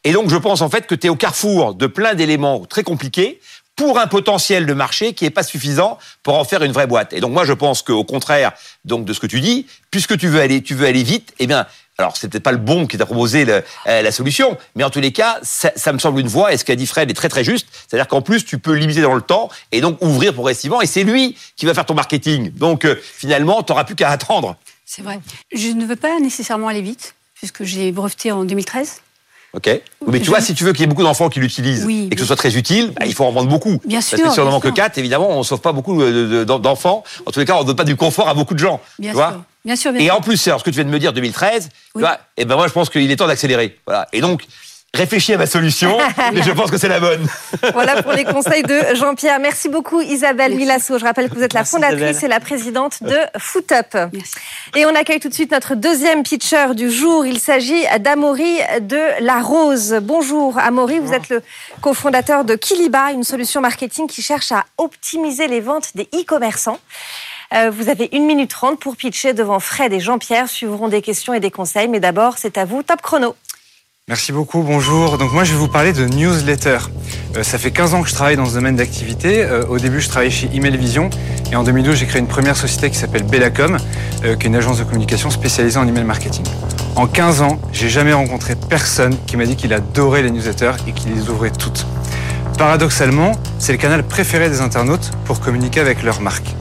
Et donc, je pense en fait que tu es au carrefour de plein d'éléments très compliqués pour un potentiel de marché qui est pas suffisant pour en faire une vraie boîte. Et donc moi je pense qu'au contraire donc de ce que tu dis, puisque tu veux aller tu veux aller vite, eh bien alors c'est peut-être pas le bon qui t'a proposé le- euh, la solution, mais en tous les cas ça, ça me semble une voie. Et ce qu'a dit Fred est très très juste, c'est-à-dire qu'en plus tu peux limiter dans le temps et donc ouvrir progressivement. Et c'est lui qui va faire ton marketing. Donc euh, finalement t'auras plus qu'à attendre. C'est vrai. Je ne veux pas nécessairement aller vite, puisque j'ai breveté en 2013. Ok. Mais tu Je- vois, si tu veux qu'il y ait beaucoup d'enfants qui l'utilisent Oui, et que ce soit très utile, bah, il faut en vendre beaucoup. Bien Parce sûr, que si on en bien vend que sûr. 4, évidemment, on ne sauve pas beaucoup de- d'enfants. En tous les cas, on ne donne pas du confort à beaucoup de gens. Bien tu vois sûr. Bien sûr, bien et sûr. en plus, alors, ce que tu viens de me dire, 2013, tu Oui. et ben moi, je pense qu'il est temps d'accélérer. Voilà. Et donc, réfléchis à ma solution, mais je pense que c'est la bonne. Voilà pour les conseils de Jean-Pierre. Merci beaucoup Isabelle Milasso. Je rappelle que vous êtes la Merci, fondatrice Isabelle. et la présidente de FootUp. Merci. Et on accueille tout de suite notre deuxième pitcher du jour. Il s'agit d'Amaury de La Rose. Bonjour Amaury, vous êtes le cofondateur de Kiliba, une solution marketing qui cherche à optimiser les ventes des e-commerçants. Euh, vous avez une minute trente pour pitcher devant Fred et Jean-Pierre. Suivront des questions et des conseils. Mais d'abord, c'est à vous, top chrono. Merci beaucoup, bonjour. Donc moi je vais vous parler de newsletter. Euh, ça fait 15 ans que je travaille dans ce domaine d'activité. Euh, au début je travaillais chez Email Vision et en 2012 j'ai créé une première société qui s'appelle Bellacom, qui est une agence de communication spécialisée en email marketing. En 15 ans, j'ai jamais rencontré personne qui m'a dit qu'il adorait les newsletters et qu'il les ouvrait toutes. Paradoxalement, c'est le canal préféré des internautes pour communiquer avec leur marque.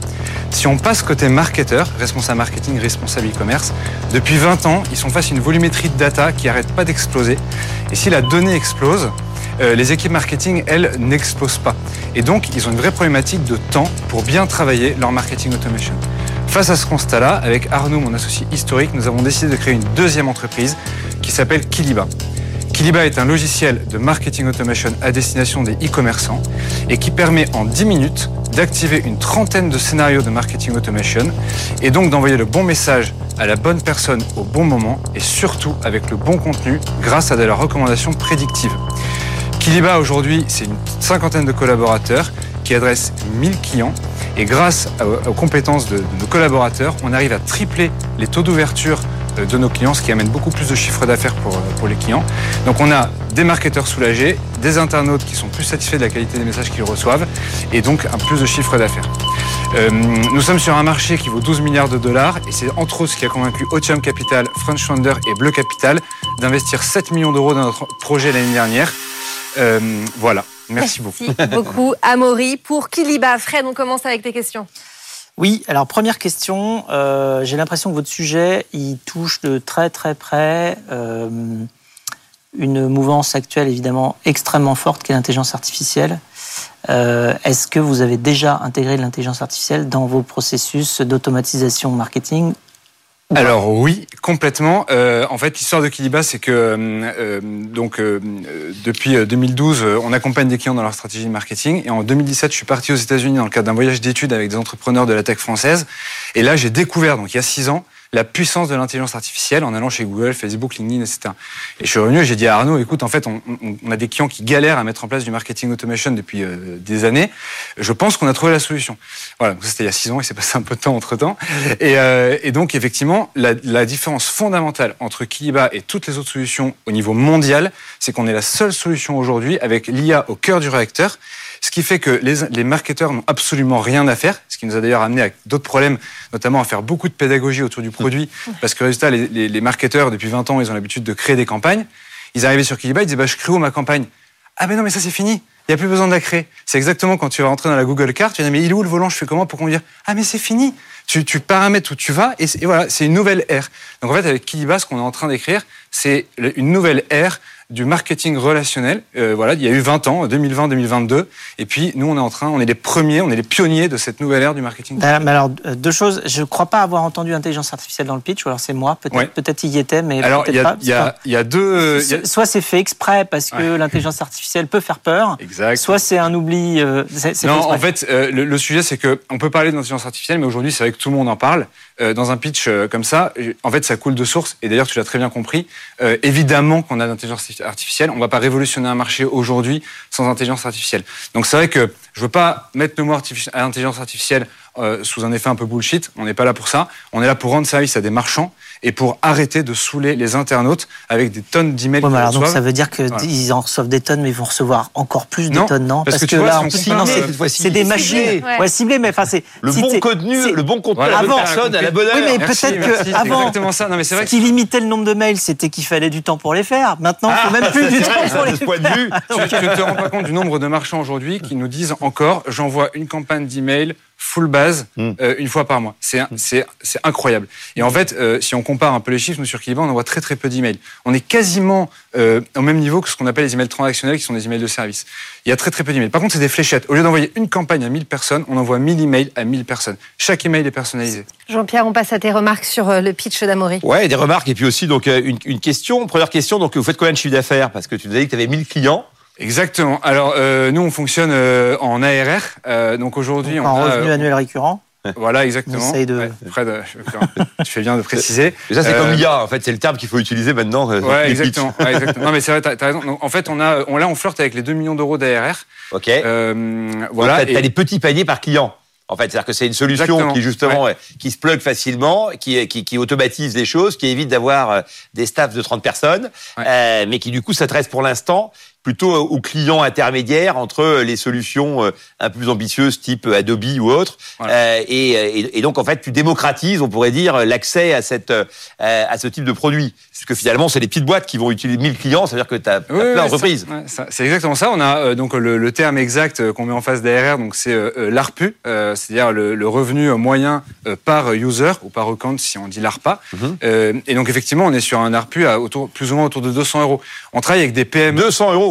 Si on passe côté marketeur, responsable marketing, responsable e-commerce, depuis 20 ans, ils sont face à une volumétrie de data qui arrête pas d'exploser. Et si la donnée explose, euh, les équipes marketing, elles, n'explosent pas. Et donc, ils ont une vraie problématique de temps pour bien travailler leur marketing automation. Face à ce constat-là, avec Arnaud, mon associé historique, nous avons décidé de créer une deuxième entreprise qui s'appelle Kiliba. Kiliba est un logiciel de marketing automation à destination des e-commerçants et qui permet en 10 minutes d'activer une trentaine de scénarios de marketing automation et donc d'envoyer le bon message à la bonne personne au bon moment et surtout avec le bon contenu grâce à de la recommandation prédictive. Kiliba aujourd'hui, c'est une cinquantaine de collaborateurs qui adressent 1000 clients et grâce aux, compétences de, nos collaborateurs, on arrive à tripler les taux d'ouverture de nos clients, ce qui amène beaucoup plus de chiffre d'affaires pour, euh, pour les clients. Donc on a des marketeurs soulagés, des internautes qui sont plus satisfaits de la qualité des messages qu'ils reçoivent et donc un plus de chiffre d'affaires. Euh, nous sommes sur un marché qui vaut 12 milliards de dollars et c'est entre autres ce qui a convaincu Otium Capital, French Founder et Bleu Capital d'investir 7 millions d'euros dans notre projet l'année dernière. Euh, voilà, merci beaucoup. Merci beaucoup, Amaury. Pour Kiliba, Fred, on commence avec tes questions. Oui, alors première question, euh, j'ai l'impression que votre sujet, il touche de très très près euh, une mouvance actuelle évidemment extrêmement forte qui est l'intelligence artificielle. Euh, Est-ce que vous avez déjà intégré l'intelligence artificielle dans vos processus d'automatisation marketing Alors oui, complètement. Euh, en fait, l'histoire de Kiliba, c'est que euh, euh, donc euh, depuis euh, 2012, euh, on accompagne des clients dans leur stratégie de marketing. Et en 2017, je suis parti aux États-Unis dans le cadre d'un voyage d'études avec des entrepreneurs de la tech française. Et là, j'ai découvert, donc il y a six ans, la puissance de l'intelligence artificielle en allant chez Google, Facebook, LinkedIn, etc. Et je suis revenu et j'ai dit à Arnaud, écoute, en fait, on, on- a des clients qui galèrent à mettre en place du marketing automation depuis euh, des années. Je pense qu'on a trouvé la solution. Voilà, donc ça c'était il y a six ans, il s'est passé un peu de temps entre temps. Et, euh, et donc effectivement, la, la différence fondamentale entre Kiliba et toutes les autres solutions au niveau mondial, c'est qu'on est la seule solution aujourd'hui avec l'IA au cœur du réacteur. Ce qui fait que les, les marketeurs n'ont absolument rien à faire, ce qui nous a d'ailleurs amené à d'autres problèmes, notamment à faire beaucoup de pédagogie autour du produit, parce que résultat, les, les, les marketeurs, depuis 20 ans, ils ont l'habitude de créer des campagnes. Ils arrivaient sur Kiliba, ils disaient, bah, je crée où ma campagne. Ah ben non, mais ça c'est fini, il n'y a plus besoin de la créer. C'est exactement quand tu vas rentrer dans la Google Card, tu dire, mais il est où le volant, je fais comment pour conduire? Ah mais c'est fini. Tu, tu paramètres où tu vas et, et voilà, c'est une nouvelle ère. Donc en fait, avec Kiliba, ce qu'on est en train d'écrire, c'est une nouvelle ère du marketing relationnel. Euh, voilà, il y a eu 20 ans, 2020-2022, et puis nous, on est en train, on est les premiers, on est les pionniers de cette nouvelle ère du marketing. Euh, mais alors, euh, deux choses. Je ne crois pas avoir entendu intelligence artificielle dans le pitch, ou alors c'est moi. Peut-être Ouais. peut-être il y était, mais Alors, peut-être y a, pas. y, a, il y a deux... y a- Soit c'est fait exprès parce que l'intelligence artificielle peut faire peur, Exact. soit c'est un oubli. euh, c'est- Non, en fait, euh, le, le sujet, c'est que on peut parler d'intelligence artificielle, mais aujourd'hui, c'est vrai que tout le monde en parle. Euh, dans un pitch euh, comme ça, en fait, ça coule de source. Et d'ailleurs, tu l'as très bien compris. Euh, évidemment qu'on a l'intelligence artificielle. On ne va pas révolutionner un marché aujourd'hui sans intelligence artificielle. Donc c'est vrai que je veux pas mettre le mot artifici- à l'intelligence artificielle euh, sous un effet un peu bullshit. On n'est pas là pour ça. On est là pour rendre service à des marchands et pour arrêter de saouler les internautes avec des tonnes d'emails Ouais, alors, donc ça veut dire qu'ils Voilà. en reçoivent des tonnes, mais ils vont recevoir encore plus de Non, tonnes, non? parce que tu vois, là, c'est- euh, des machines. Ouais. Ouais, ciblées, mais enfin, c'est. Le si bon contenu, le bon contenu Avant, personne, à la bonne heure. Oui, mais peut-être que merci, c'est avant, exactement ça. Non, mais c'est vrai Ce que qui limitait le nombre de mails, c'était qu'il fallait du temps pour les faire. Maintenant, il faut même plus du Ah, temps pour les tu, tu ne te rends pas compte du nombre de marchands aujourd'hui qui nous disent encore j'envoie une campagne d'email full base Mm. euh, une fois par mois. C'est c'est c'est incroyable. Et en fait, euh, si on compare un peu les chiffres, nous sur Kiliba, on envoie très très peu d'emails. On est quasiment euh, au même niveau que ce qu'on appelle les emails transactionnels, qui sont des emails de service. Il y a très très peu d'emails. Par contre, c'est des fléchettes. Au lieu d'envoyer une campagne à 1000 personnes, on envoie 1000 emails à 1000 personnes. Chaque email est personnalisé. Jean-Pierre, on passe à tes remarques sur le pitch d'Amaury. Ouais, des remarques et puis aussi donc une, une question. Première question, donc vous faites combien de chiffre d'affaires? Parce que tu nous as dit que tu avais 1000 clients. Exactement. Alors euh, nous, on fonctionne euh, en ARR. Euh, donc aujourd'hui, on en a, revenu euh, annuel récurrent. Voilà, exactement. On essaye de- Ouais, Fred, euh, je- tu fais bien de préciser. Ça, c'est Euh, comme l'IA, en fait, c'est le terme qu'il faut utiliser maintenant. euh, Ouais, exactement. ouais, exactement. Non, mais c'est vrai, t'as as raison. Donc, en fait, on a, on, là, on flirte avec les 2 millions d'euros d'ARR. Ok. Euh, Voilà. voilà. Tu as, et- des petits paniers par client. En fait, c'est-à-dire que c'est une solution Exactement. qui justement ouais, qui se plug facilement, qui, qui, qui automatise les choses, qui évite d'avoir euh, des staffs de 30 personnes, Ouais. euh, mais qui du coup s'adresse pour l'instant plutôt aux clients intermédiaires entre les solutions euh, un peu plus ambitieuses type Adobe ou autre. Voilà. Euh, et, donc en fait, tu démocratises, on pourrait dire, l'accès à cette euh, à ce type de produit, puisque finalement, c'est les petites boîtes qui vont utiliser 1000 clients, ça veut dire que tu as, Oui, plein d'entreprises. ouais, C'est exactement ça. On a euh, donc le, le terme exact euh, qu'on met en face d'ARR, donc c'est euh, euh, l'ARPU, euh, c'est-à-dire le, le revenu moyen euh, par user ou par account si on dit l'ARPA. Mhm. Euh, et donc effectivement, on est sur un ARPU à autour, plus ou moins autour de 200 euros. On travaille avec des PME. 200 euros.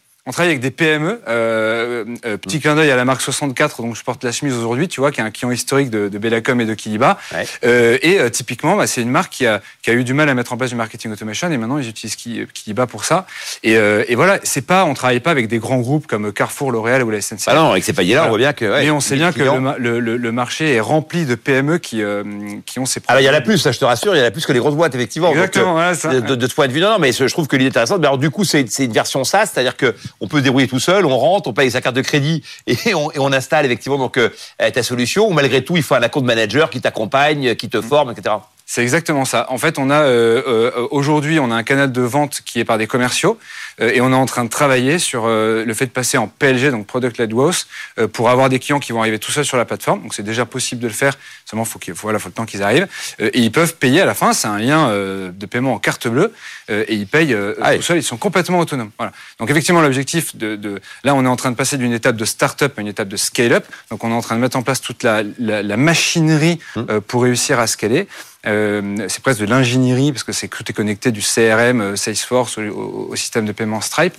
On travaille avec des PME. Euh, euh, petit clin d'œil à la marque 64, dont je porte la chemise aujourd'hui, tu vois, qui est un client historique de, de Bellacom et de Kiliba. Ouais. Euh, et euh, typiquement, bah, c'est une marque qui a, qui a eu du mal à mettre en place du marketing automation et maintenant ils utilisent Ki- Kiliba pour ça. Et, euh, et voilà, c'est pas, on travaille pas avec des grands groupes comme Carrefour, L'Oréal ou la SNCF. Ah non, avec ces paniers-là, Voilà. on voit bien que. ouais, Mais on sait bien que clients- le, ma- le, le- le marché est rempli de PME qui, euh, qui ont ces Ah bah, produits. il y en a plus, ça je te rassure, il y en a plus que les grosses boîtes, effectivement. Donc, Exactement, euh, voilà, ça. de, de- de ce point de vue, non, non, mais je trouve que l'idée est intéressante. Mais alors, du coup, c'est c'est une version SaaS, c'est-à-dire que on peut débrouiller tout seul, on rentre, on paye sa carte de crédit et on, installe effectivement donc euh, ta solution. Ou malgré tout, il faut un account manager qui t'accompagne, qui te forme, etc. C'est exactement ça. En fait, on a euh, euh, aujourd'hui, on a un canal de vente qui est par des commerciaux et on est en train de travailler sur euh, le fait de passer en PLG, donc Product Led Growth, euh, pour avoir des clients qui vont arriver tout seuls sur la plateforme. Donc c'est déjà possible de le faire. Seulement, faut qu'il faut, voilà, faut le temps qu'ils arrivent Euh, et ils peuvent payer à la fin. C'est un lien euh, de paiement en carte bleue euh, et ils payent euh, Ah tout seuls. Ils sont complètement autonomes. Voilà. Donc effectivement, l'objectif de, de là, on est en train de passer d'une étape de start-up à une étape de scale-up. Donc on est en train de mettre en place toute la, la, la machinerie Hum. euh, pour réussir à scaler. Euh, c'est presque de l'ingénierie parce que c'est tout est connecté du CRM, euh, Salesforce au- au système de paiement Stripe.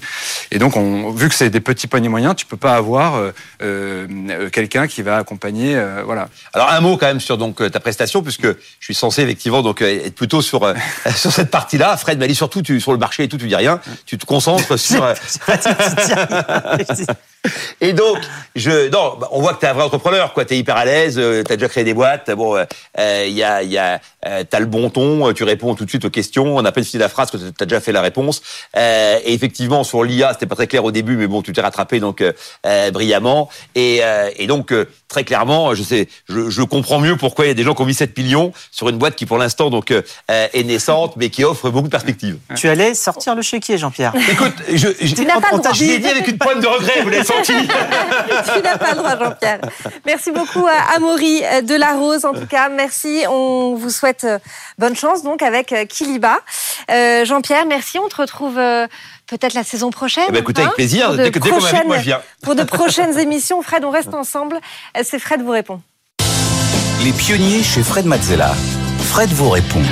Et donc, on, vu que c'est des petits paniers moyens, tu peux pas avoir euh, euh, quelqu'un qui va accompagner. euh, voilà. Alors un mot quand même sur donc ta prestation, puisque je suis censé effectivement donc être plutôt sur euh, sur cette partie-là. Fred m'a dit surtout tu, sur le marché et tout, tu dis rien, tu te concentres sur. euh, Et donc, je, non, bah, on voit que t'es un vrai entrepreneur, quoi. T'es hyper à l'aise, euh, t'as déjà créé des boîtes. Bon, euh, euh, il y a, il y a, euh, t'as le bon ton, euh, tu réponds tout de suite aux questions. On n'a pas fini la phrase que t'as déjà fait la réponse. Euh, et effectivement, sur l'IA, c'était pas très clair au début, mais bon, tu t'es rattrapé donc euh, euh, brillamment. Et, euh, et donc, euh, très clairement, je sais, je, je comprends mieux pourquoi il y a des gens qui ont mis 7 millions sur une boîte qui, pour l'instant, donc euh, euh, est naissante, mais qui offre beaucoup de perspectives. Tu allais sortir le chéquier, Jean-Pierre. Écoute, je, je, Tu n'as pas le on t'a droit. je l'ai dit avec une pointe de regret, vous senti. tu n'as pas le droit, Jean-Pierre. Merci beaucoup à Amaury de la Rose, en tout cas. Merci. On vous souhaite euh, bonne chance donc avec euh, Kiliba. Euh, Jean-Pierre, merci. On te retrouve euh, peut-être la saison prochaine. Eh ben, écoute, avec hein, plaisir. pour de Dès que- dès qu'on m'invite, moi, je viens. Pour de prochaines émissions. Fred, on reste ensemble. C'est Fred vous répond. Les pionniers chez Fred Mazzella. Fred vous répond.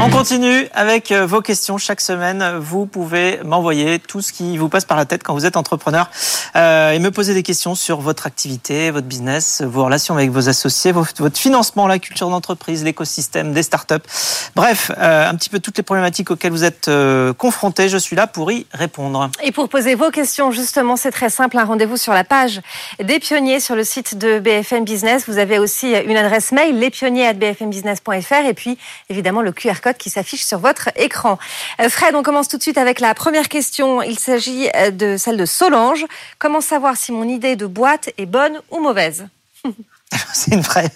On continue avec euh, vos questions chaque semaine. Vous pouvez m'envoyer tout ce qui vous passe par la tête quand vous êtes entrepreneur euh, et me poser des questions sur votre activité, votre business, vos relations avec vos associés, votre financement, la culture d'entreprise, l'écosystème, des startups. Bref, euh, un petit peu toutes les problématiques auxquelles vous êtes confrontés. Je suis là pour y répondre. Et pour poser vos questions, justement, c'est très simple. Un rendez-vous sur la page des pionniers sur le site de BFM Business. Vous avez aussi une adresse mail, lespionniers@bfmbusiness.fr et puis évidemment le QR qui s'affiche sur votre écran. Euh, Fred, on commence tout de suite avec la première question. Il s'agit euh, de celle de Solange. Comment savoir si mon idée de boîte est bonne ou mauvaise C'est une vraie,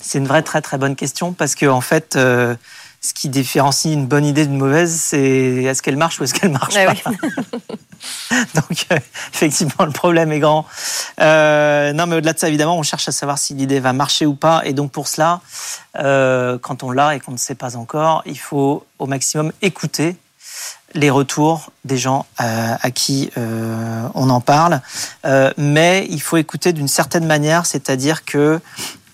c'est une vraie très très bonne question parce que en fait, euh, ce qui différencie une bonne idée d'une mauvaise, c'est est-ce qu'elle marche ou est-ce qu'elle marche pas. Donc effectivement, le problème est grand. non, mais au-delà de ça, évidemment, on cherche à savoir si l'idée va marcher ou pas. Et donc pour cela, euh, quand on l'a et qu'on ne sait pas encore, il faut au maximum écouter les retours des gens euh, à qui euh, on en parle. mais il faut écouter d'une certaine manière, c'est-à-dire que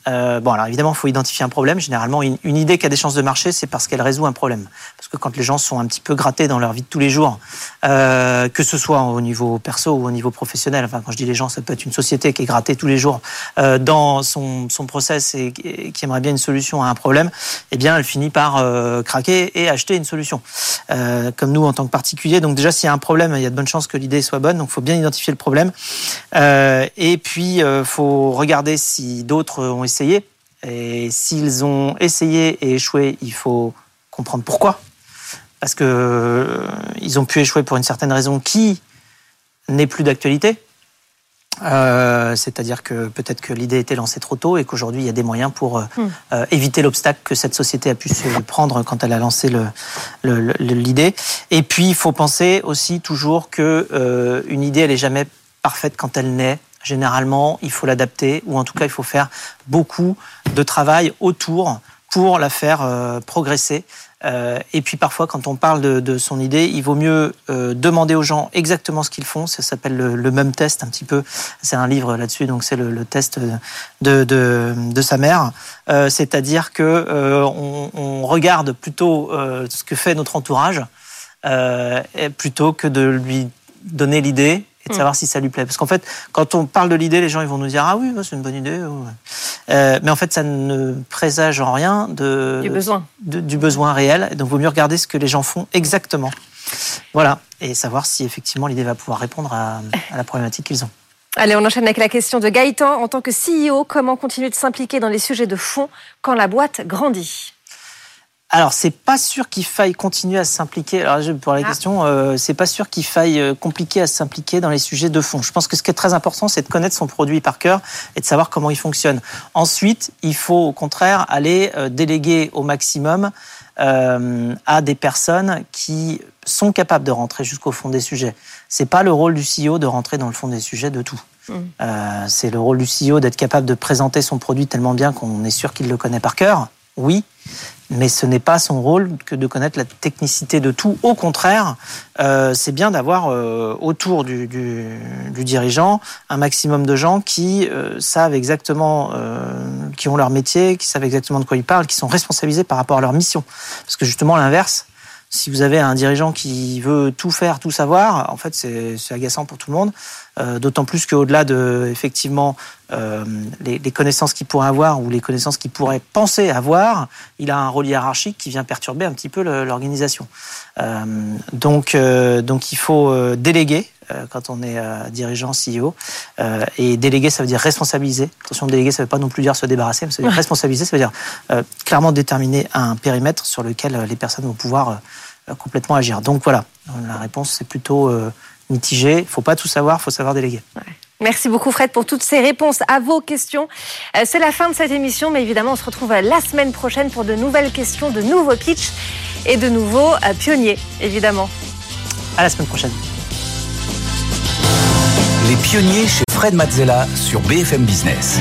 euh, bon, alors évidemment, il faut identifier un problème. Généralement, une, idée qui a des chances de marcher, c'est parce qu'elle résout un problème. Parce que quand les gens sont un petit peu grattés dans leur vie de tous les jours, euh, que ce soit au niveau perso ou au niveau professionnel, enfin, quand je dis les gens, ça peut être une société qui est grattée tous les jours euh, dans son, process et, qui aimerait bien une solution à un problème, eh bien, elle finit par craquer et acheter une solution. Comme nous, en tant que particulier. Donc déjà, s'il y a un problème, il y a de bonnes chances que l'idée soit bonne. Donc, il faut bien identifier le problème. Et puis, il faut regarder si d'autres ont essayé. Et s'ils ont essayé et échoué, il faut comprendre pourquoi. Parce que euh, ils ont pu échouer pour une certaine raison qui n'est plus d'actualité. Euh, c'est-à-dire que peut-être que l'idée était lancée trop tôt et qu'aujourd'hui il y a des moyens pour euh, hmm. éviter l'obstacle que cette société a pu se prendre quand elle a lancé l'idée. Le, et puis il faut penser aussi toujours que une idée elle est jamais parfaite quand elle naît généralement, il faut l'adapter, ou en tout cas, il faut faire beaucoup de travail autour pour la faire euh, progresser. Euh, et puis parfois, quand on parle de, son idée, il vaut mieux euh, demander aux gens exactement ce qu'ils font. Ça s'appelle le, même test un petit peu. C'est un livre là-dessus, donc c'est le, test de, de, sa mère. C'est-à-dire que on, regarde plutôt ce que fait notre entourage plutôt que de lui donner l'idée et de hmm. savoir si ça lui plaît. Parce qu'en fait, quand on parle de l'idée, les gens ils vont nous dire ah oui, c'est une bonne idée. Euh, mais en fait, ça ne présage en rien de, du besoin, du besoin réel. Donc, il vaut mieux regarder ce que les gens font exactement. Voilà, et savoir si effectivement l'idée va pouvoir répondre à, à la problématique qu'ils ont. Allez, on enchaîne avec la question de Gaëtan. En tant que CEO, comment continuer de s'impliquer dans les sujets de fond quand la boîte grandit? Alors, c'est pas sûr qu'il faille continuer à s'impliquer. Alors, pour la ah. question, euh, c'est pas sûr qu'il faille euh, compliquer à s'impliquer dans les sujets de fond. Je pense que ce qui est très important, c'est de connaître son produit par cœur et de savoir comment il fonctionne. Ensuite, il faut au contraire aller euh, déléguer au maximum euh, à des personnes qui sont capables de rentrer jusqu'au fond des sujets. C'est pas le rôle du CEO de rentrer dans le fond des sujets de tout. Mmh. Euh, c'est le rôle du CEO d'être capable de présenter son produit tellement bien qu'on est sûr qu'il le connaît par cœur. Oui, mais ce n'est pas son rôle que de connaître la technicité de tout. Au contraire, euh, c'est bien d'avoir euh, autour du, du, du, dirigeant un maximum de gens qui euh, savent exactement, euh, qui ont leur métier, qui savent exactement de quoi ils parlent, qui sont responsabilisés par rapport à leur mission. Parce que justement, l'inverse, si vous avez un dirigeant qui veut tout faire, tout savoir, en fait, c'est agaçant pour tout le monde. Euh, D'autant plus qu'au-delà de effectivement euh, les, les, connaissances qu'il pourrait avoir ou les connaissances qu'il pourrait penser avoir, il a un rôle hiérarchique qui vient perturber un petit peu l'organisation. Euh, donc, donc, il faut déléguer quand on est dirigeant, CEO. et déléguer, ça veut dire responsabiliser. Attention, déléguer, ça ne veut pas non plus dire se débarrasser, mais ça veut dire responsabiliser, ça veut dire clairement déterminer un périmètre sur lequel les personnes vont pouvoir complètement agir. Donc voilà, la réponse c'est plutôt mitigé. Il ne faut pas tout savoir, il faut savoir déléguer. Merci beaucoup Fred pour toutes ces réponses à vos questions. C'est la fin de cette émission, mais évidemment on se retrouve la semaine prochaine pour de nouvelles questions, de nouveaux pitchs et de nouveaux pionniers, évidemment. À la semaine prochaine. Les pionniers chez Fred Mazzella sur BFM Business.